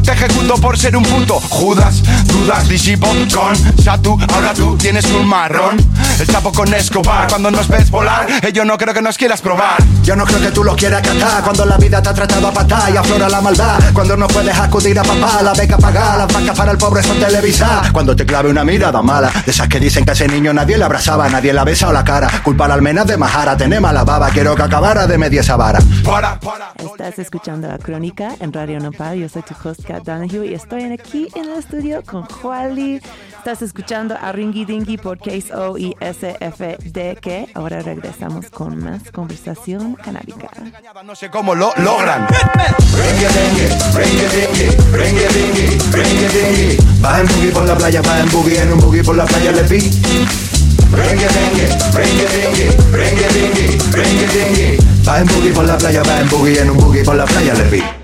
te ejecuto por ser un puto, Judas, dudas, disipo con Satu, ahora tú tienes un marrón, el chapo con Escobar, cuando nos ves volar, eh, yo no creo que nos quieras probar. Yo no creo que tú lo quieras catar cuando la vida te ha tratado a patar y aflora la maldad. Cuando no puedes acudir a papá, la beca pagar, las vacas para el pobre son televisar. Cuando te clave una mirada mala, de esas que dicen que a ese niño nadie le abrazaba, nadie le ha besado la cara. Culpa la almenas de Majara, tenemos mala baba, quiero que acabara de media esa vara. Para, para, Estás escuchando la crónica en Radio Nopal. Yo soy tu host, Kat Donahue, y estoy aquí en el estudio con Juali. Estás escuchando a Ringy Dingy por KSO y SFDK. Ahora regresamos con más conversación canábica. no sé cómo lo logran. Va en boogie por la playa, va en boogie, en un boogie por la playa le vi. Rengue, dengue, rengue, dengue, rengue, dengue, rengue, dengue. Va en boogie por la playa, va en boogie, en un boogie por la playa le vi.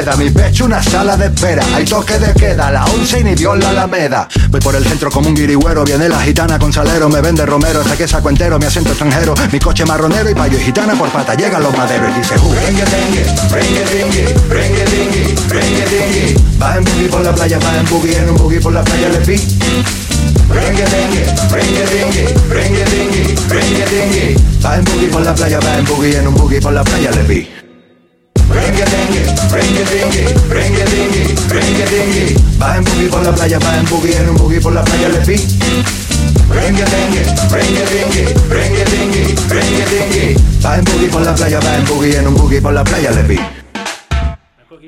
Mi pecho una sala de espera. Hay toque de queda, la once y ni Dios la alameda. Voy por el centro como un guirigüero. Viene la gitana con salero, me vende romero. Saqué saco entero, mi acento extranjero. Mi coche marronero y payo y gitana por pata. Llegan los maderos y dice, uh. Va en boogie por la playa, va en boogie, en un boogie por la playa le vi. Rengue, dengue, rengue, dengue, rengue, dengue, rengue, dengue. Va en boogie por la playa, va en boogie, en un boogie por la playa le vi. Rengue, dengue, rengue, dengue, rengue, dengue, rengue, dengue. Va en boogie por la playa, va en boogie, en un boogie por la playa le vi. Rengue, dengue, rengue, dengue, rengue, dengue, rengue, dengue. Va en boogie por la playa, va en boogie, en un boogie por la playa le vi.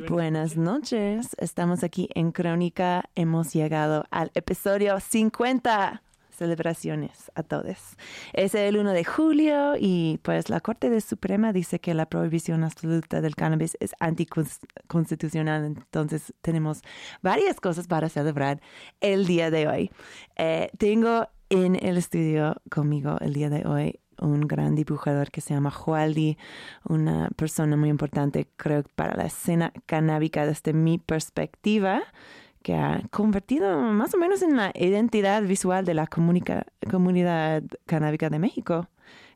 Buenas noches, estamos aquí en Crónica. Hemos llegado al episodio 50. Celebraciones a todos. Es el 1 de julio y pues la Corte de Suprema dice que la prohibición absoluta del cannabis es anticonstitucional. Entonces tenemos varias cosas para celebrar el día de hoy. Eh, tengo en el estudio conmigo el día de hoy un gran dibujador que se llama Jualdi, una persona muy importante, creo, para la escena canábica desde mi perspectiva, que ha convertido más o menos en la identidad visual de la comunidad canábica de México.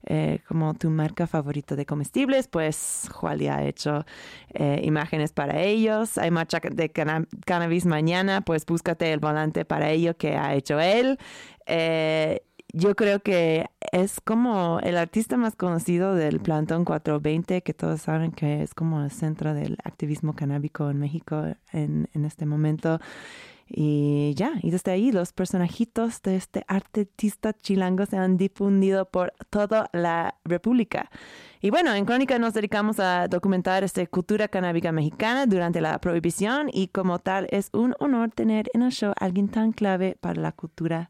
Eh, como tu marca favorita de comestibles, pues Jualdi ha hecho eh, imágenes para ellos. Hay marcha de cannabis mañana, pues búscate el volante para ello que ha hecho él. Eh, yo creo que es como el artista más conocido del Plantón 420, que todos saben que es como el centro del activismo canábico en México en, este momento. Y ya, y desde ahí los personajitos de este artista chilango se han difundido por toda la República. Y bueno, en Crónica nos dedicamos a documentar esta cultura canábica mexicana durante la prohibición y como tal es un honor tener en el show a alguien tan clave para la cultura.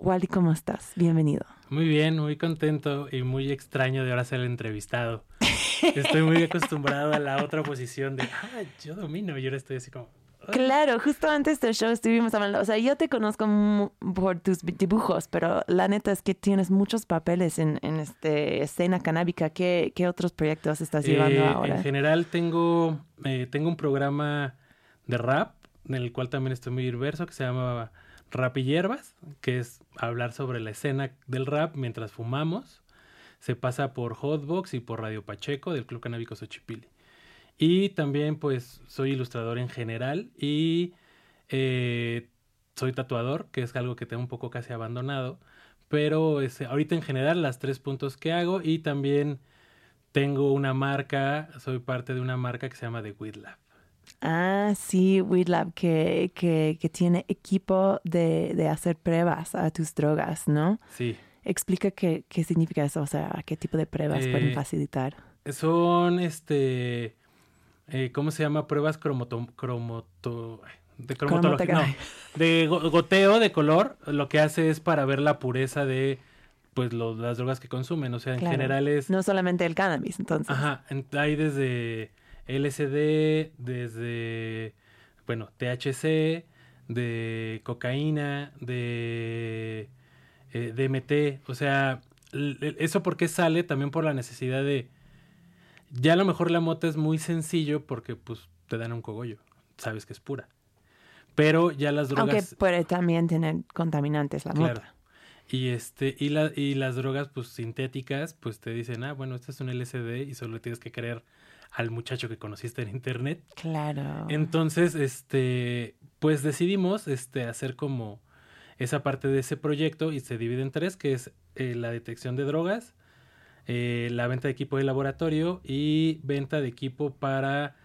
Wally, ¿cómo estás? Bienvenido. Muy bien, muy contento y muy extraño de ahora ser el entrevistado. Estoy muy acostumbrado a la otra posición de, ah, yo domino, y ahora estoy así como, "Ay". Claro, justo antes del show estuvimos hablando, o sea, yo te conozco por tus dibujos, pero la neta es que tienes muchos papeles en, en este escena canábica. ¿Qué, qué otros proyectos estás llevando Eh, ahora? En general tengo, eh, tengo un programa de rap, en el cual también estoy muy inverso, que se llama Rap y Hierbas, que es hablar sobre la escena del rap mientras fumamos. Se pasa por Hotbox y por Radio Pacheco del Club Canábico Xochipilli. Y también pues soy ilustrador en general y eh, soy tatuador, que es algo que tengo un poco casi abandonado. Pero es, ahorita en general las tres puntos que hago y también tengo una marca, soy parte de una marca que se llama The Weed. Ah, sí, WeedLab, que, que, que tiene equipo de, de hacer pruebas a tus drogas, ¿no? Sí. Explica qué, qué significa eso, o sea, qué tipo de pruebas pueden Eh, facilitar. Son, este, eh, ¿cómo se llama? Pruebas cromoto, de cromatología, no, de go- goteo de color. Lo que hace es para ver la pureza de, pues, lo- las drogas que consumen. O sea, en Claro. general es, No solamente el cannabis, entonces. ajá, hay desde LSD, desde, bueno, THC, de cocaína, de eh, DMT, o sea, eso porque sale también por la necesidad de, ya a lo mejor la mota es muy sencillo porque pues te dan un cogollo, sabes que es pura, pero ya las Aunque drogas, puede también tener contaminantes la claro, mota. y este, y la, y las drogas pues sintéticas, pues te dicen, ah, bueno, este es un LSD y solo tienes que creer al muchacho que conociste en internet. Claro. Entonces, este, pues decidimos este, hacer como esa parte de ese proyecto y se divide en tres, que es eh, la detección de drogas, eh, la venta de equipo de laboratorio y venta de equipo para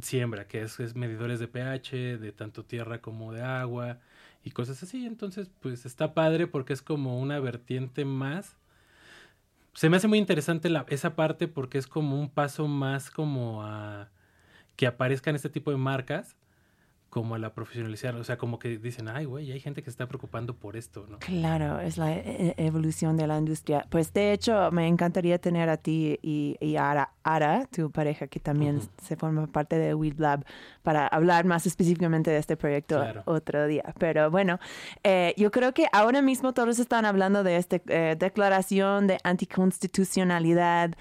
siembra, que es, es medidores de pH, de tanto tierra como de agua y cosas así. Entonces, pues está padre porque es como una vertiente más. Se me hace muy interesante esa parte porque es como un paso más como a que aparezcan este tipo de marcas como a la profesionalizar, o sea, como que dicen, ay, güey, hay gente que se está preocupando por esto, ¿no? Claro, es la e- evolución de la industria. Pues de hecho, me encantaría tener a ti y, y a Ara, Ara, tu pareja, que también se forma parte de Weed Lab, para hablar más específicamente de este proyecto Claro. otro día. Pero bueno, eh, yo creo que ahora mismo todos están hablando de esta declaración de anticonstitucionalidad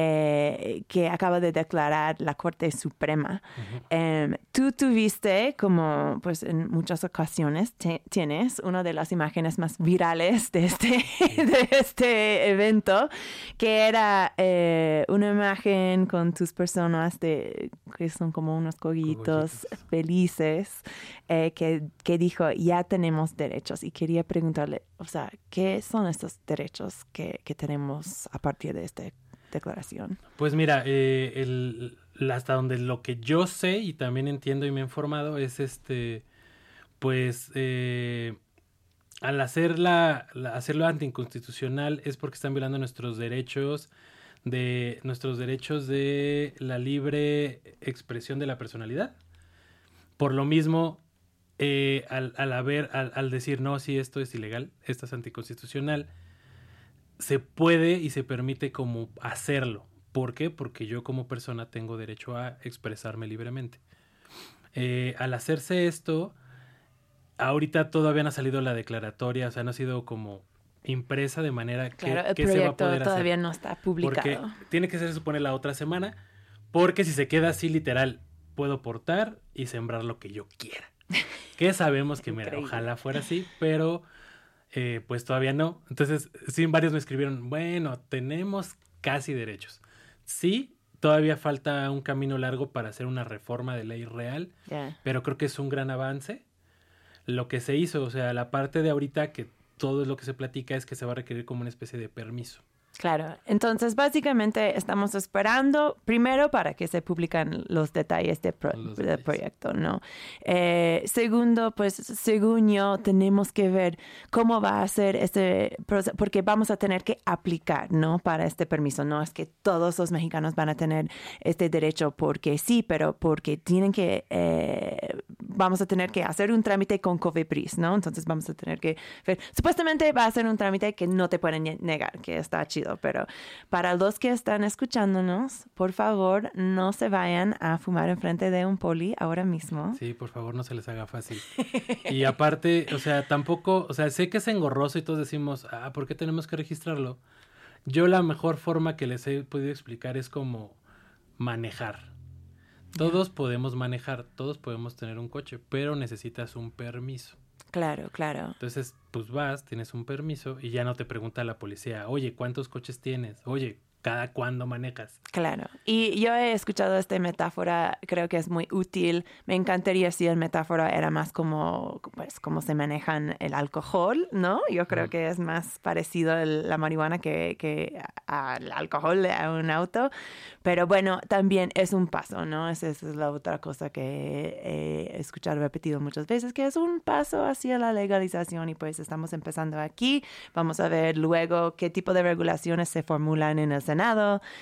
eh, que acaba de declarar la Corte Suprema. Em, tú tuviste, como pues en muchas ocasiones tienes, una de las imágenes más virales de este, de este evento, que era eh, una imagen con tus personas de, que son como unos cogollitos felices, eh, que, que dijo, ya tenemos derechos. Y quería preguntarle, o sea, ¿qué son estos derechos que, que tenemos a partir de esta declaración? Pues mira, eh, el, hasta donde lo que yo sé y también entiendo y me he informado es este, pues eh, al hacer la, la- hacerlo anticonstitucional es porque están violando nuestros derechos de nuestros derechos de la libre expresión de la personalidad. Por lo mismo, eh, al, al haber, al, al decir no, si esto es ilegal, esto es anticonstitucional, se puede y se permite como hacerlo. ¿Por qué? Porque yo como persona tengo derecho a expresarme libremente. Eh, al hacerse esto, ahorita todavía no ha salido la declaratoria, o sea, no ha sido como impresa de manera que, Claro, el que se va a poder todavía hacer. no está Porque publicado. tiene que ser, se supone, la otra semana. Porque si se queda así literal, puedo portar y sembrar lo que yo quiera. Que sabemos que, mira, ojalá fuera así, pero eh, pues todavía no. Entonces, sí, varios me escribieron, bueno, tenemos casi derechos. Sí, todavía falta un camino largo para hacer una reforma de ley real, pero creo que es un gran avance. Lo que se hizo, o sea, la parte de ahorita que todo es lo que se platica es que se va a requerir como una especie de permiso. Claro, entonces básicamente estamos esperando primero para que se publican los detalles de pro- Los del detalles. proyecto, ¿no? Eh, segundo, pues según yo tenemos que ver cómo va a ser este proceso, porque vamos a tener que aplicar, ¿no? Para este permiso, no es que todos los mexicanos van a tener este derecho porque sí, pero porque tienen que, eh, vamos a tener que hacer un trámite con COFEPRIS, ¿no? Entonces vamos a tener que ver, supuestamente va a ser un trámite que no te pueden ne- negar, que está chido, pero para los que están escuchándonos, por favor, no se vayan a fumar enfrente de un poli ahora mismo. Sí, por favor, no se les haga fácil. Y aparte, o sea, tampoco, o sea, sé que es engorroso y todos decimos, ah, ¿por qué tenemos que registrarlo? Yo la mejor forma que les he podido explicar es como manejar. Todos podemos manejar, todos podemos tener un coche, pero necesitas un permiso. Claro, claro. Entonces, pues vas, tienes un permiso y ya no te pregunta la policía, oye, ¿cuántos coches tienes? Oye, cada cuándo manejas. Claro. Y yo he escuchado esta metáfora, creo que es muy útil. Me encantaría si el metáfora era más como, pues, cómo se manejan el alcohol, ¿no? Yo creo que es más parecido el- la marihuana que, que al alcohol a un auto. Pero bueno, también es un paso, ¿no? Esa, esa es la otra cosa que he escuchado repetido muchas veces, que es un paso hacia la legalización y pues estamos empezando aquí. Vamos a ver luego qué tipo de regulaciones se formulan en el Senado,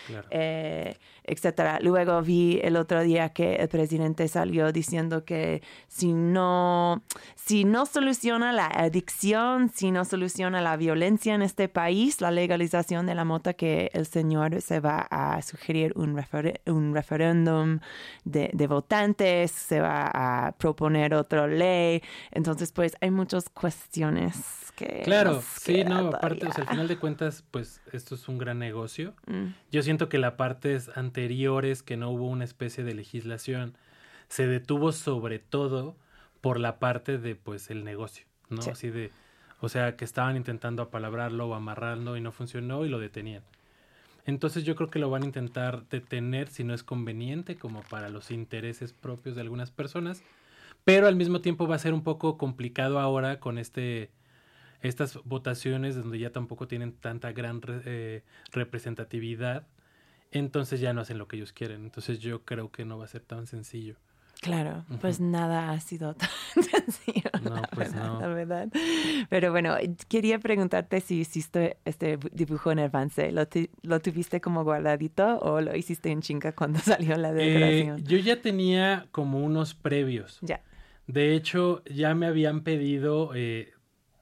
Claro. eh, etcétera. Luego vi el otro día que el presidente salió diciendo que si no, si no soluciona la adicción, si no soluciona la violencia en este país, la legalización de la mota, que el señor se va a sugerir un, refer- un referéndum de, de votantes, se va a proponer otra ley. Entonces, pues hay muchas cuestiones que... Claro, sí, no, aparte, o sea, al final de cuentas, pues esto es un gran negocio. Mm, Yo siento que la partes anteriores, que no hubo una especie de legislación, se detuvo sobre todo por la parte de, pues, el negocio, ¿no? Sí. Así de, o sea, que estaban intentando apalabrarlo o amarrarlo y no funcionó y lo detenían. Entonces yo creo que lo van a intentar detener si no es conveniente, como para los intereses propios de algunas personas, pero al mismo tiempo va a ser un poco complicado ahora con este estas votaciones donde ya tampoco tienen tanta gran eh, representatividad, entonces ya no hacen lo que ellos quieren. Entonces yo creo que no va a ser tan sencillo. Claro, pues nada ha sido tan sencillo. No, la pues verdad, no. La verdad. Pero bueno, quería preguntarte si hiciste este dibujo en avance. ¿Lo, lo tuviste como guardadito o lo hiciste en chinga cuando salió la Eh, decoración? yo ya tenía como unos previos. ya. De hecho, ya me habían pedido eh,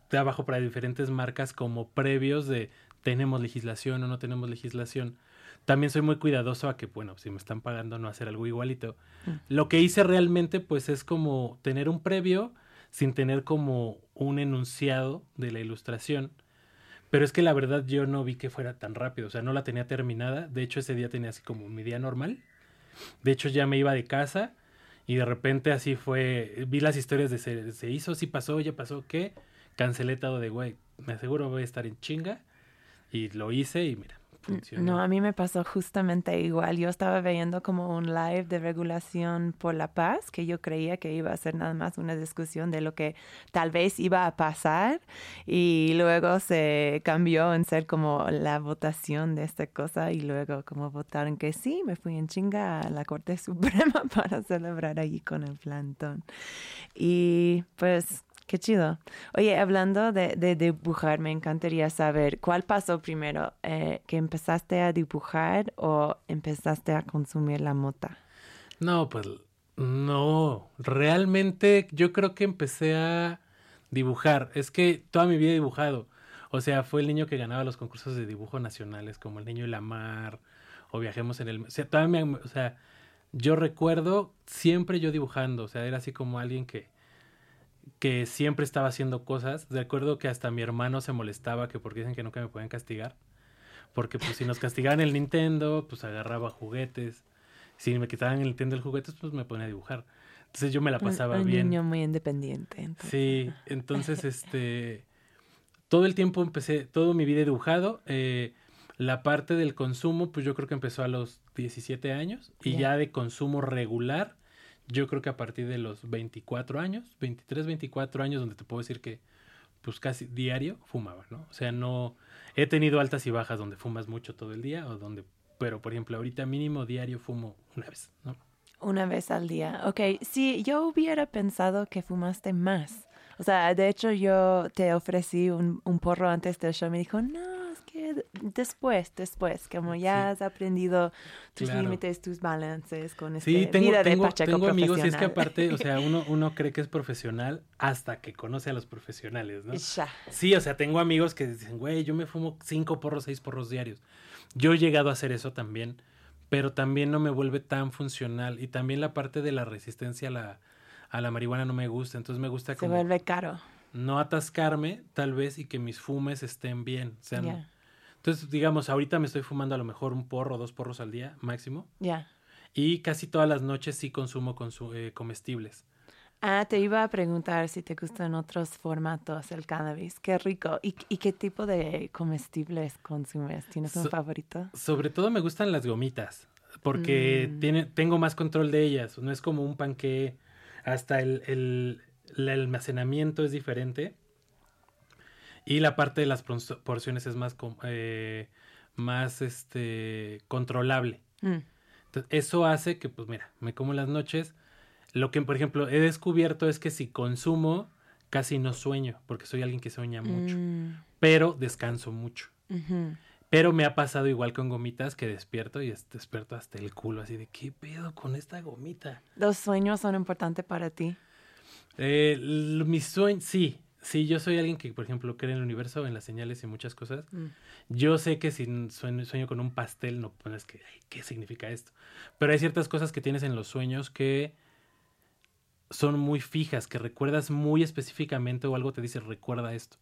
trabajo para diferentes marcas como previos de tenemos legislación o no tenemos legislación. También soy muy cuidadoso a que, bueno, si me están pagando no hacer algo igualito. Mm. Lo que hice realmente, pues, es como tener un previo sin tener como un enunciado de la ilustración. Pero es que la verdad yo no vi que fuera tan rápido, o sea, no la tenía terminada. De hecho, ese día tenía así como mi día normal. De hecho, ya me iba de casa y de repente así fue, vi las historias de se, se hizo, sí pasó, ya pasó, ¿qué? Cancelé todo de, güey, me aseguro voy a estar en chinga. Y lo hice y mira, funcionó. No, a mí me pasó justamente igual. Yo estaba viendo como un live de regulación por la paz, que yo creía que iba a ser nada más una discusión de lo que tal vez iba a pasar y luego se cambió en ser como la votación de esta cosa y luego como votaron que sí, me fui en chinga a la Corte Suprema para celebrar allí con el plantón. Y pues... Qué chido. Oye, hablando de, dibujar, me encantaría saber cuál pasó primero, eh, que empezaste a dibujar o empezaste a consumir la mota. No, pues no, realmente yo creo que empecé a dibujar. Es que toda mi vida he dibujado. O sea, fue el niño que ganaba los concursos de dibujo nacionales, como el niño y la mar, o viajemos en el... O sea, todavía me- o sea, yo recuerdo siempre yo dibujando, o sea, era así como alguien que que siempre estaba haciendo cosas. Recuerdo que hasta mi hermano se molestaba que porque dicen que nunca me pueden castigar. Porque pues si nos castigaban el Nintendo, pues agarraba juguetes. Si me quitaban el Nintendo el juguetes, pues me ponía a dibujar. Entonces yo me la Un- pasaba un, bien. niño muy independiente. entonces. Sí, entonces este todo el tiempo empecé, todo mi vida he dibujado. eh, la parte del consumo, pues yo creo que empezó a los 17 años y ya de consumo regular, yo creo que a partir de los 24 años, 23, 24 años, donde te puedo decir que pues casi diario fumaba, ¿no? O sea, no he tenido altas y bajas donde fumas mucho todo el día o donde, pero por ejemplo, ahorita mínimo diario fumo una vez, ¿no? Una vez al día. Ok, sí, yo hubiera pensado que fumaste más. O sea, de hecho yo te ofrecí un, un porro antes del show. Me dijo, no, que después, después, como ya Sí. has aprendido tus Claro. límites, tus balances con este Sí, tengo, vida de tengo, Pacheco tengo amigos y es que aparte, o sea, uno, uno cree que es profesional hasta que conoce a los profesionales, ¿no? Ya. Sí, o sea, tengo amigos que dicen, güey, yo me fumo cinco porros, seis porros diarios. Yo he llegado a hacer eso también, pero también no me vuelve tan funcional. Y también la parte de la resistencia a la, a la marihuana no me gusta. Entonces me gusta Se como vuelve caro. no atascarme, tal vez, y que mis fumes estén bien. sean- Ya. Entonces, digamos, ahorita me estoy fumando a lo mejor un porro, dos porros al día máximo. Ya. Y casi todas las noches sí consumo consu- eh, comestibles. Ah, te iba a preguntar si te gustan otros formatos el cannabis. Qué rico. ¿Y, y qué tipo de comestibles consumes? ¿Tienes un So- favorito? Sobre todo me gustan las gomitas, porque Mm. tiene, tengo más control de ellas. No es como un panque, hasta el, el- el almacenamiento es diferente. Y la parte de las porciones es más, eh, más este, controlable. Mm, Entonces, eso hace que, pues mira, me como las noches. Lo que, por ejemplo, he descubierto es que si consumo, casi no sueño, porque soy alguien que sueña mucho, mm, pero descanso mucho. Pero me ha pasado igual con gomitas que despierto y es- despierto hasta el culo, así de ¿qué pedo con esta gomita? ¿Los sueños son importantes para ti? Eh, mis sueños, sí, sí, yo soy alguien que, por ejemplo, cree en el universo, en las señales y muchas cosas. Mm. Yo sé que si sueño con un pastel, no pones que, "Ay, ¿qué significa esto? Pero hay ciertas cosas que tienes en los sueños que son muy fijas, que recuerdas muy específicamente o algo te dice, recuerda esto.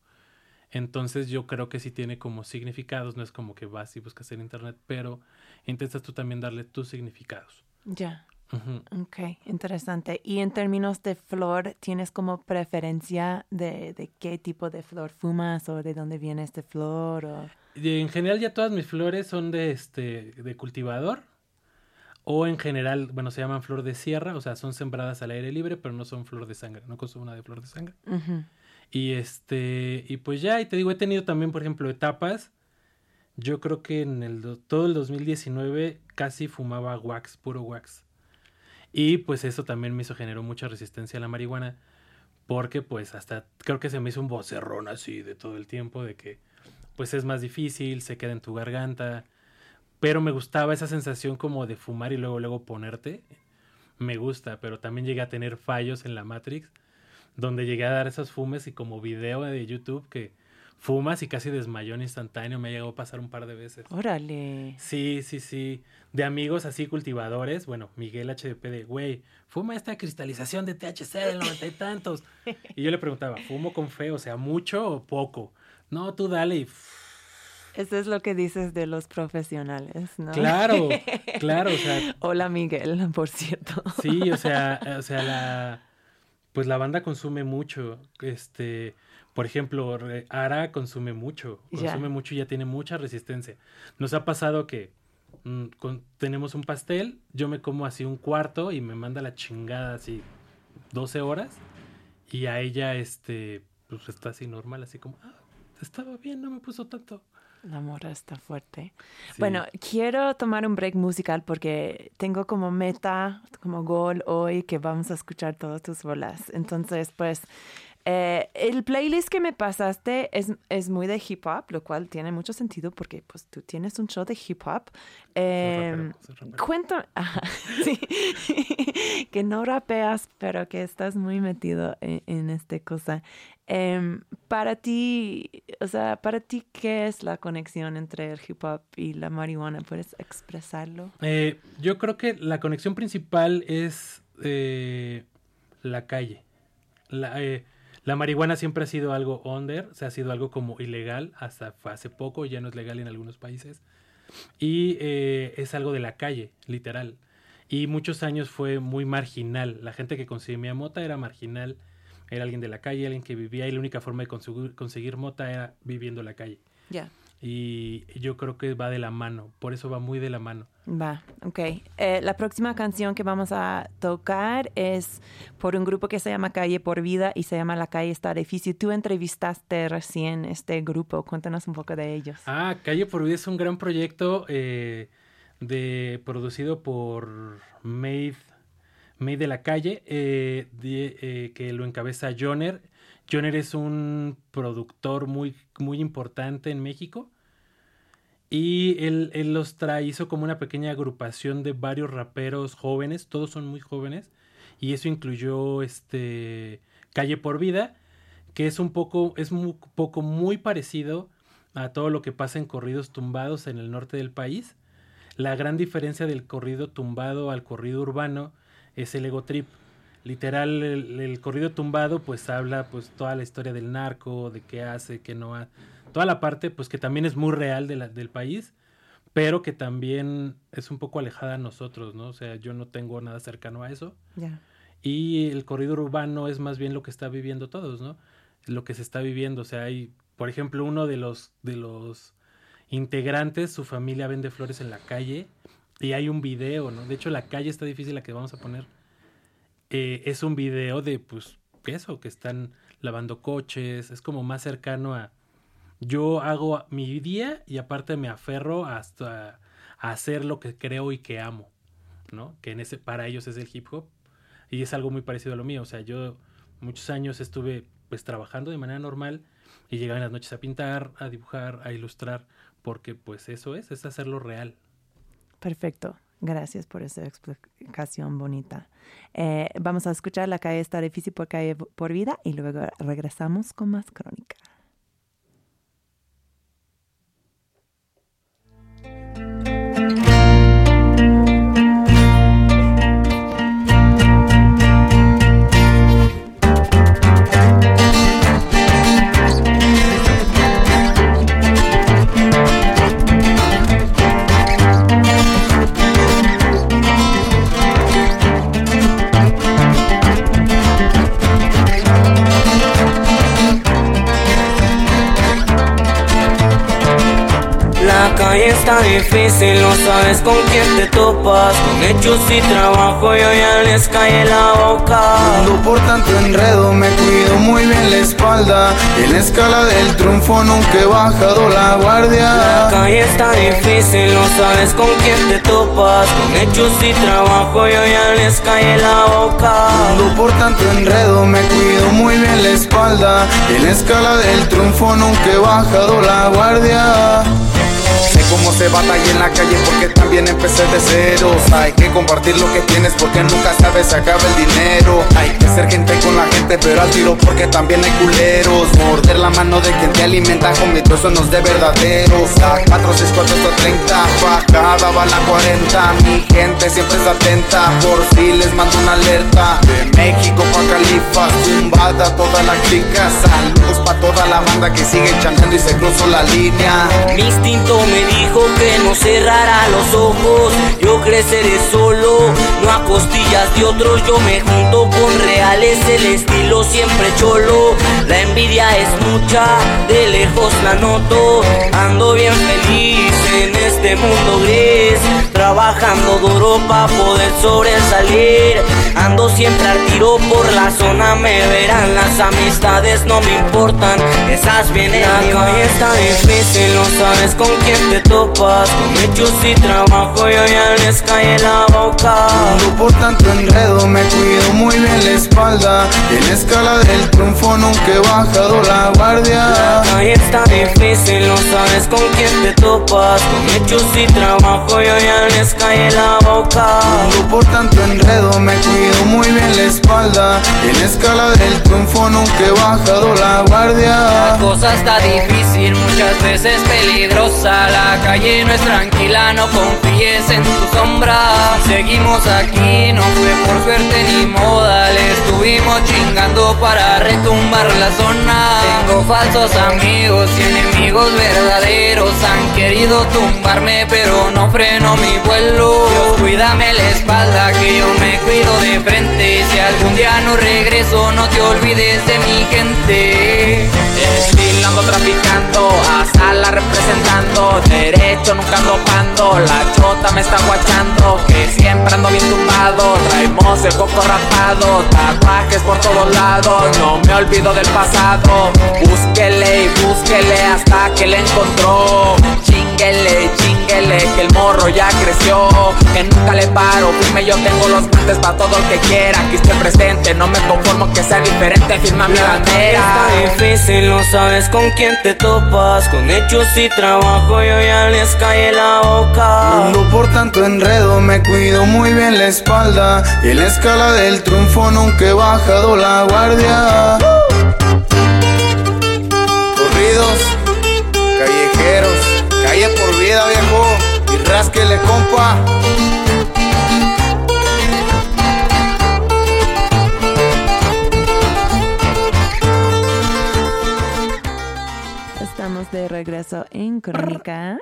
Entonces yo creo que sí tiene como significados, no es como que vas y buscas en internet, pero intentas tú también darle tus significados. Ya. Ujú. Ok, interesante. Y en términos de flor, ¿tienes como preferencia de, de qué tipo de flor fumas o de dónde viene este flor? O... En general ya todas mis flores son de este de cultivador o en general, bueno, se llaman flor de sierra, o sea, son sembradas al aire libre, pero no son flor de sangre, no consumo una de flor de sangre. Y este, y pues ya, y te digo, he tenido también, por ejemplo, etapas. Yo creo que en el do- todo el 2019 casi fumaba wax, puro wax. Y pues eso también me hizo generó mucha resistencia a la marihuana, porque pues hasta creo que se me hizo un vocerrón así de todo el tiempo de que pues es más difícil, se queda en tu garganta, pero me gustaba esa sensación como de fumar y luego luego ponerte. Me gusta, pero también llegué a tener fallos en la Matrix donde llegué a dar esos fumes y como video de YouTube que fumas y casi desmayón instantáneo me ha llegado a pasar un par de veces. Órale. Sí, sí, sí. De amigos así cultivadores, bueno, Miguel HDP de, güey, fuma esta cristalización de THC del noventa y tantos. Y yo le preguntaba, ¿fumo con fe? O sea, ¿mucho o poco? No, tú dale y... Eso es lo que dices de los profesionales, ¿no? Claro, claro, o sea, Hola Miguel, por cierto. Sí, o sea, o sea, la pues la banda consume mucho. Este, por ejemplo, Ara consume mucho, consume mucho y ya tiene mucha resistencia. Nos ha pasado que mm, con- tenemos un pastel, yo me como así un cuarto y me manda la chingada así 12 horas y a ella este pues está así normal, así como, ah, estaba bien, no me puso tanto. La morra está fuerte. Sí. Bueno, quiero tomar un break musical porque tengo como meta, como goal hoy que vamos a escuchar todas tus bolas. Entonces, pues, eh, el playlist que me pasaste es, es muy de hip hop, lo cual tiene mucho sentido porque pues tú tienes un show de hip hop. Eh, rapero. Cuéntame, sí, que no rapeas, pero que estás muy metido en, en esta cosa. Em, para ti, o sea, para ti, ¿qué es la conexión entre el hip hop y la marihuana? ¿Puedes expresarlo? Eh, yo creo que la conexión principal es eh, la calle. La, eh, la marihuana siempre ha sido algo under, o sea, ha sido algo como ilegal hasta hace poco, ya no es legal en algunos países. Y eh, es algo de la calle, literal. Y muchos años fue muy marginal. La gente que consumía mota era marginal, era alguien de la calle, alguien que vivía y la única forma de conseguir, mota era viviendo en la calle. Ya. Y yo creo que va de la mano, por eso va muy de la mano. Va, ok. Eh, la próxima canción que vamos a tocar es por un grupo que se llama Calle por Vida y se llama La Calle Está Difícil. Tú entrevistaste recién este grupo. Cuéntanos un poco de ellos. Ah, Calle por Vida es un gran proyecto eh, de, producido por Made, Made de la Calle, eh, de- que lo encabeza Joner. Joner es un productor muy, muy importante en México. Y él, él los trae, como una pequeña agrupación de varios raperos jóvenes, todos son muy jóvenes, y eso incluyó este Calle por Vida, que es un poco, es un poco muy parecido a todo lo que pasa en corridos tumbados en el norte del país. La gran diferencia del corrido tumbado al corrido urbano es el ego trip. Literal, el, el corrido tumbado pues habla pues toda la historia del narco, de qué hace, qué no hace, toda la parte pues que también es muy real de la- del país, pero que también es un poco alejada a nosotros, ¿no? O sea, yo no tengo nada cercano a eso. Ya. Y el corrido urbano es más bien lo que está viviendo todos, ¿no? Lo que se está viviendo. O sea, hay, por ejemplo, uno de los, de los integrantes, su familia vende flores en la calle y hay un video, ¿no? De hecho, la calle está difícil la que vamos a poner. Eh, es un video de, pues, eso, que están lavando coches, es como más cercano a... Yo hago mi día y aparte me aferro hasta a hacer lo que creo y que amo, ¿no? Que en ese, para ellos es el hip hop y es algo muy parecido a lo mío. O sea, yo muchos años estuve pues trabajando de manera normal y llegaba en las noches a pintar, a dibujar, a ilustrar, porque pues eso es, es hacerlo real. Perfecto. Gracias por esa explicación bonita. Eh, vamos a escuchar La calle está difícil por calle por vida y luego regresamos con más crónica. Está difícil, no sabes con quién te topas. Con hechos y trabajo yo ya les cae la boca. Ando por tanto enredo, me cuido muy bien la espalda. En la escala del triunfo nunca he bajado la guardia. La calle está difícil, no sabes con quién te topas. Con hechos y trabajo yo ya les cae la boca. Ando por tanto enredo, me cuido muy bien la espalda. En la escala del triunfo nunca he bajado la guardia. Cómo se batalla en la calle porque también empecé de cero. Hay que compartir lo que tienes porque nunca sabes se acaba el dinero. Hay que ser gente con la gente, pero al tiro porque también hay culeros. Morder la mano de quien te alimenta con mi eso no es de verdaderos. A 4, 6, 4, 30, pa' cada bala 40. Mi gente siempre está atenta, por si les mando una alerta. De México pa' Califa, tumbada toda la clica. Saludos pa' toda la banda que sigue chanteando y se cruzó la línea. Mi instinto me dijo que no cerrara los ojos. Creceré solo, no a costillas de otros. Yo me junto con reales, el estilo siempre cholo. La envidia es mucha, de lejos la noto. Ando bien feliz en este mundo gris, trabajando duro para poder sobresalir. Ando siempre al tiro por la zona, me verán las amistades, no me importan, esas vienen. La está difícil, no sabes con quién te topas Con hechos y trabajo yo ya les cae la boca. Por tanto enredo, me cuido muy bien la espalda. En la escala del triunfo nunca he bajado la guardia. Ahí está difícil, no sabes con quién te topas. Con hechos y trabajo yo ya les cae la boca. Ando por tanto enredo, me cuido muy bien la espalda. En la escala del triunfo nunca he bajado la guardia. La cosa está difícil, muchas veces peligrosa. La calle no es tranquila, no confíes en tu Seguimos aquí, no fue por suerte ni moda, le estuvimos chingando para retumbar la zona. Tengo falsos amigos y enemigos verdaderos, han querido tumbarme, pero no freno mi vuelo. Dios, cuídame la espalda, que yo me cuido de frente. Si algún día no regreso, no te olvides de mi gente. Estilando, traficando, hasta la representando derecho, nunca ando La chota me está guachando, que siempre ando bien tumbado. Traemos el coco rapado, tatuajes por todos lados. No me olvido del pasado. Búsquele y búsquele hasta que le encontró. Chinguele, que el morro ya creció. Que nunca le paro, firme yo tengo los guantes para todo el que quiera. Aquí estoy presente, no me conformo que sea diferente. Firma mi bandera. Está difícil, no sabes con quién te topas. Con hechos y trabajo yo ya les cae la boca. Ando por tanto enredo, me cuido muy bien la espalda. Y en la escala del triunfo nunca he bajado la guardia. Rasquele, compa. Estamos de regreso en Crónica.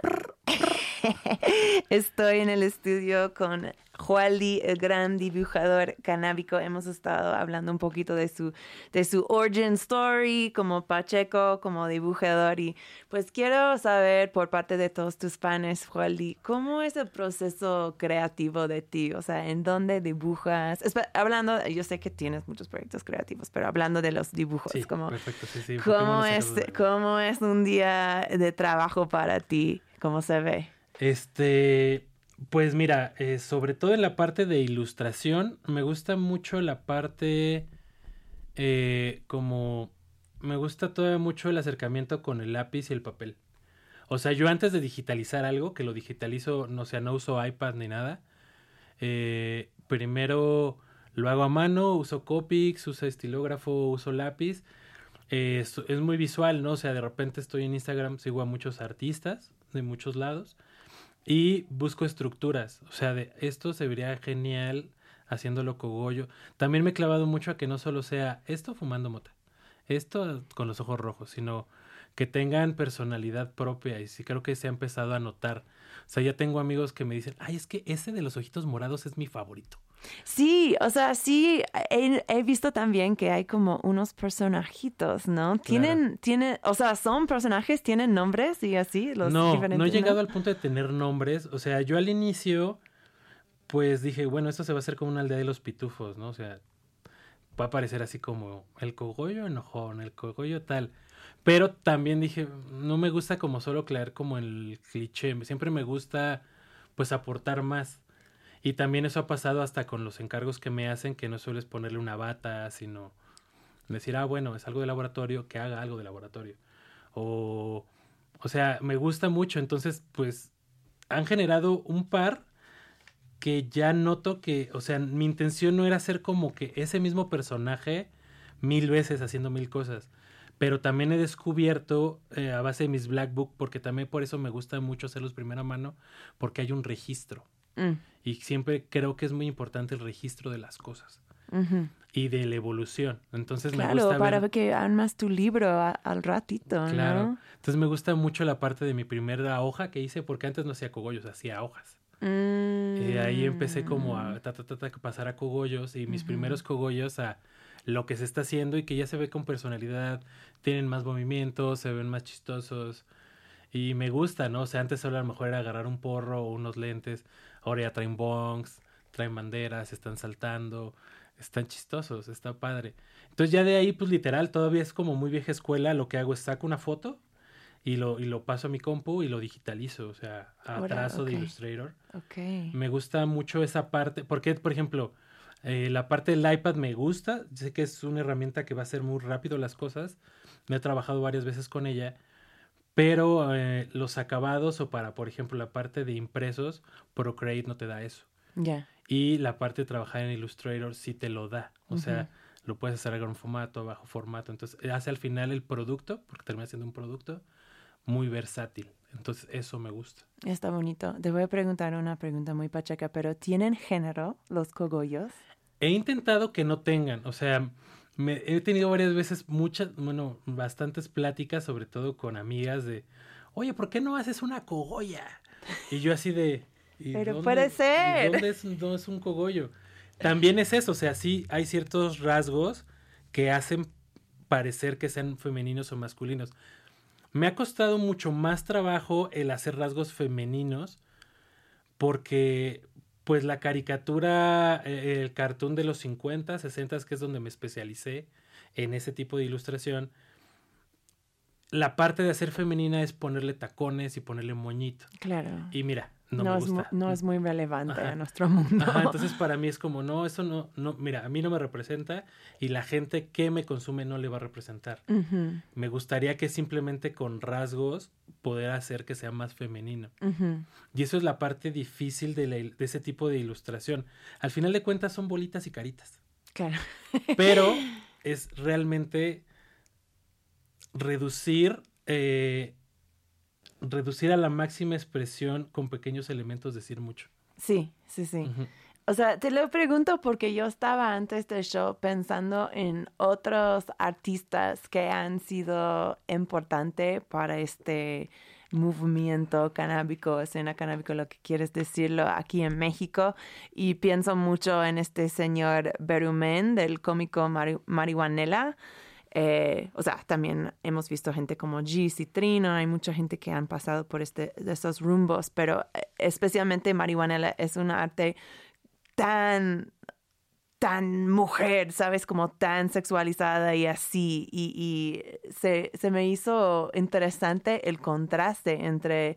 Estoy en el estudio con Jualdi, el gran dibujador canábico. Hemos estado hablando un poquito de su, de su origin story como Pacheco, como dibujador. Y pues quiero saber por parte de todos tus panes, Jualdi, ¿cómo es el proceso creativo de ti? O sea, ¿en dónde dibujas? hablando, yo sé que tienes muchos proyectos creativos, pero hablando de los dibujos, como, perfecto, sí, sí, ¿cómo, es, ¿cómo es un día de trabajo para ti? ¿Cómo se ve? Este, pues mira, eh, sobre todo en la parte de ilustración, me gusta mucho la parte eh, como... Me gusta todavía mucho el acercamiento con el lápiz y el papel. O sea, yo antes de digitalizar algo, que lo digitalizo, no sé, no uso iPad ni nada, eh, primero lo hago a mano, uso Copics, uso estilógrafo, uso lápiz. es, es, muy visual, ¿no? O sea, de repente estoy en Instagram, sigo a muchos artistas de muchos lados y busco estructuras. O sea, de esto se vería genial haciéndolo cogollo. También me he clavado mucho a que no solo sea esto fumando mota, esto con los ojos rojos, sino que tengan personalidad propia y sí creo que se ha empezado a notar. O sea, ya tengo amigos que me dicen, ay, es que ese de los ojitos morados es mi favorito. Sí, o sea, sí, he, visto también que hay como unos personajitos, ¿no? Tienen, tienen, o sea, son personajes, tienen nombres y así, los No, no he llegado al punto de tener nombres. O sea, yo al inicio, pues dije, bueno, esto se va a hacer como una aldea de los pitufos, ¿no? O sea, va a parecer así como el cogollo enojón, el cogollo tal. Pero también dije, no me gusta como solo creer como el cliché, siempre me gusta pues aportar más. Y también eso ha pasado hasta con los encargos que me hacen, que no sueles ponerle una bata, sino decir, ah, bueno, es algo de laboratorio, que haga algo de laboratorio. O, o sea, me gusta mucho. Entonces, pues, han generado un par que ya noto que, o sea, mi intención no era ser como que ese mismo personaje mil veces haciendo mil cosas. Pero también he descubierto eh, a base de mis Black Book, porque también por eso me gusta mucho hacerlos primera mano, porque hay un registro. Mm. Y siempre creo que es muy importante el registro de las cosas. Y de la evolución. Entonces me gusta. para que armas tu libro al ratito. Claro. Entonces me gusta mucho la parte de mi primera hoja que hice, porque antes no hacía cogollos, hacía hojas. Y ahí empecé como a mm. pasar a cogollos y mis primeros cogollos a lo que se está haciendo y que ya se ve con personalidad, tienen más movimientos, se ven más chistosos. Y me gusta, ¿no? O sea, antes solo a lo mejor era agarrar un porro o unos lentes. Ahora ya traen bongs, traen banderas, están saltando. Están chistosos, está padre. Entonces ya de ahí, pues literal, todavía es como muy vieja escuela. Lo que hago es saco una foto y lo, y lo paso a mi compu y lo digitalizo, o sea, a trazo de Illustrator. Okay. Me gusta mucho esa parte, porque, por ejemplo, eh, la parte del iPad me gusta, sé que es una herramienta que va a hacer muy rápido las cosas, me he trabajado varias veces con ella, pero eh, los acabados o para, por ejemplo, la parte de impresos, Procreate no te da eso. Ya. Y la parte de trabajar en Illustrator sí te lo da. O sea, lo puedes hacer a gran formato, a bajo formato. Entonces, hace al final el producto, porque termina siendo un producto muy versátil. Entonces, eso me gusta. Está bonito. Te voy a preguntar una pregunta muy pachaca, pero ¿tienen género los cogollos? He intentado que no tengan. O sea, me, he tenido varias veces muchas, bueno, bastantes pláticas, sobre todo con amigas de, oye, ¿por qué no haces una cogolla? Y yo así de... Pero puede ser. ¿Dónde es, no es un cogollo? También es eso, o sea, sí hay ciertos rasgos que hacen parecer que sean femeninos o masculinos. Me ha costado mucho más trabajo el hacer rasgos femeninos porque pues la caricatura, eh, el cartoon de los 50, 60, que es donde me especialicé en ese tipo de ilustración, la parte de hacer femenina es ponerle tacones y ponerle moñito. Claro. Y mira, no, es, no es muy relevante a nuestro mundo. entonces para mí es como, no, eso no, no, mira, a mí no me representa y la gente que me consume no le va a representar. Me gustaría que simplemente con rasgos poder hacer que sea más femenino. Y eso es la parte difícil de, de ese tipo de ilustración. Al final de cuentas son bolitas y caritas. Claro. Pero es realmente reducir eh, reducir a la máxima expresión con pequeños elementos, decir mucho. Sí, sí, sí. O sea, te lo pregunto porque yo estaba antes del show pensando en otros artistas que han sido importantes para este movimiento canábico, escena canábico, lo que quieres decirlo aquí en México. Y pienso mucho en este señor Berumen del cómico Marihuanela. Eh, o sea, también hemos visto gente como G, Citrino, hay mucha gente que han pasado por este, estos rumbos, pero eh, especialmente Marihuanela es un arte tan tan mujer, ¿sabes? Como tan sexualizada y así. Y, se, me hizo interesante el contraste entre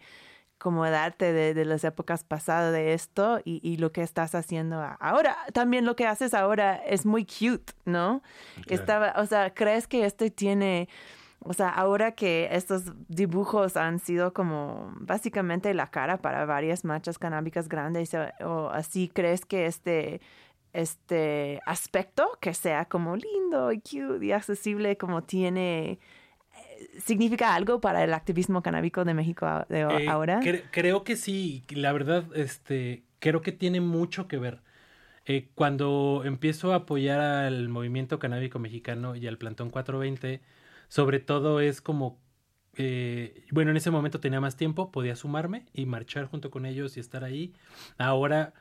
como el arte de, las épocas pasadas de esto y, lo que estás haciendo ahora. También lo que haces ahora es muy cute, ¿no? Estaba, o sea, ¿crees que este tiene... O sea, ahora que estos dibujos han sido como básicamente la cara para varias manchas canábicas grandes o así, ¿crees que este este aspecto que sea como lindo y cute y accesible como tiene eh, significa algo para el activismo canábico de México de eh, ahora creo que sí la verdad este creo que tiene mucho que ver. Eh, cuando empiezo a apoyar al movimiento canábico mexicano y al plantón 420 sobre todo es como bueno en ese momento tenía más tiempo podía sumarme y marchar junto con ellos y estar ahí. Ahora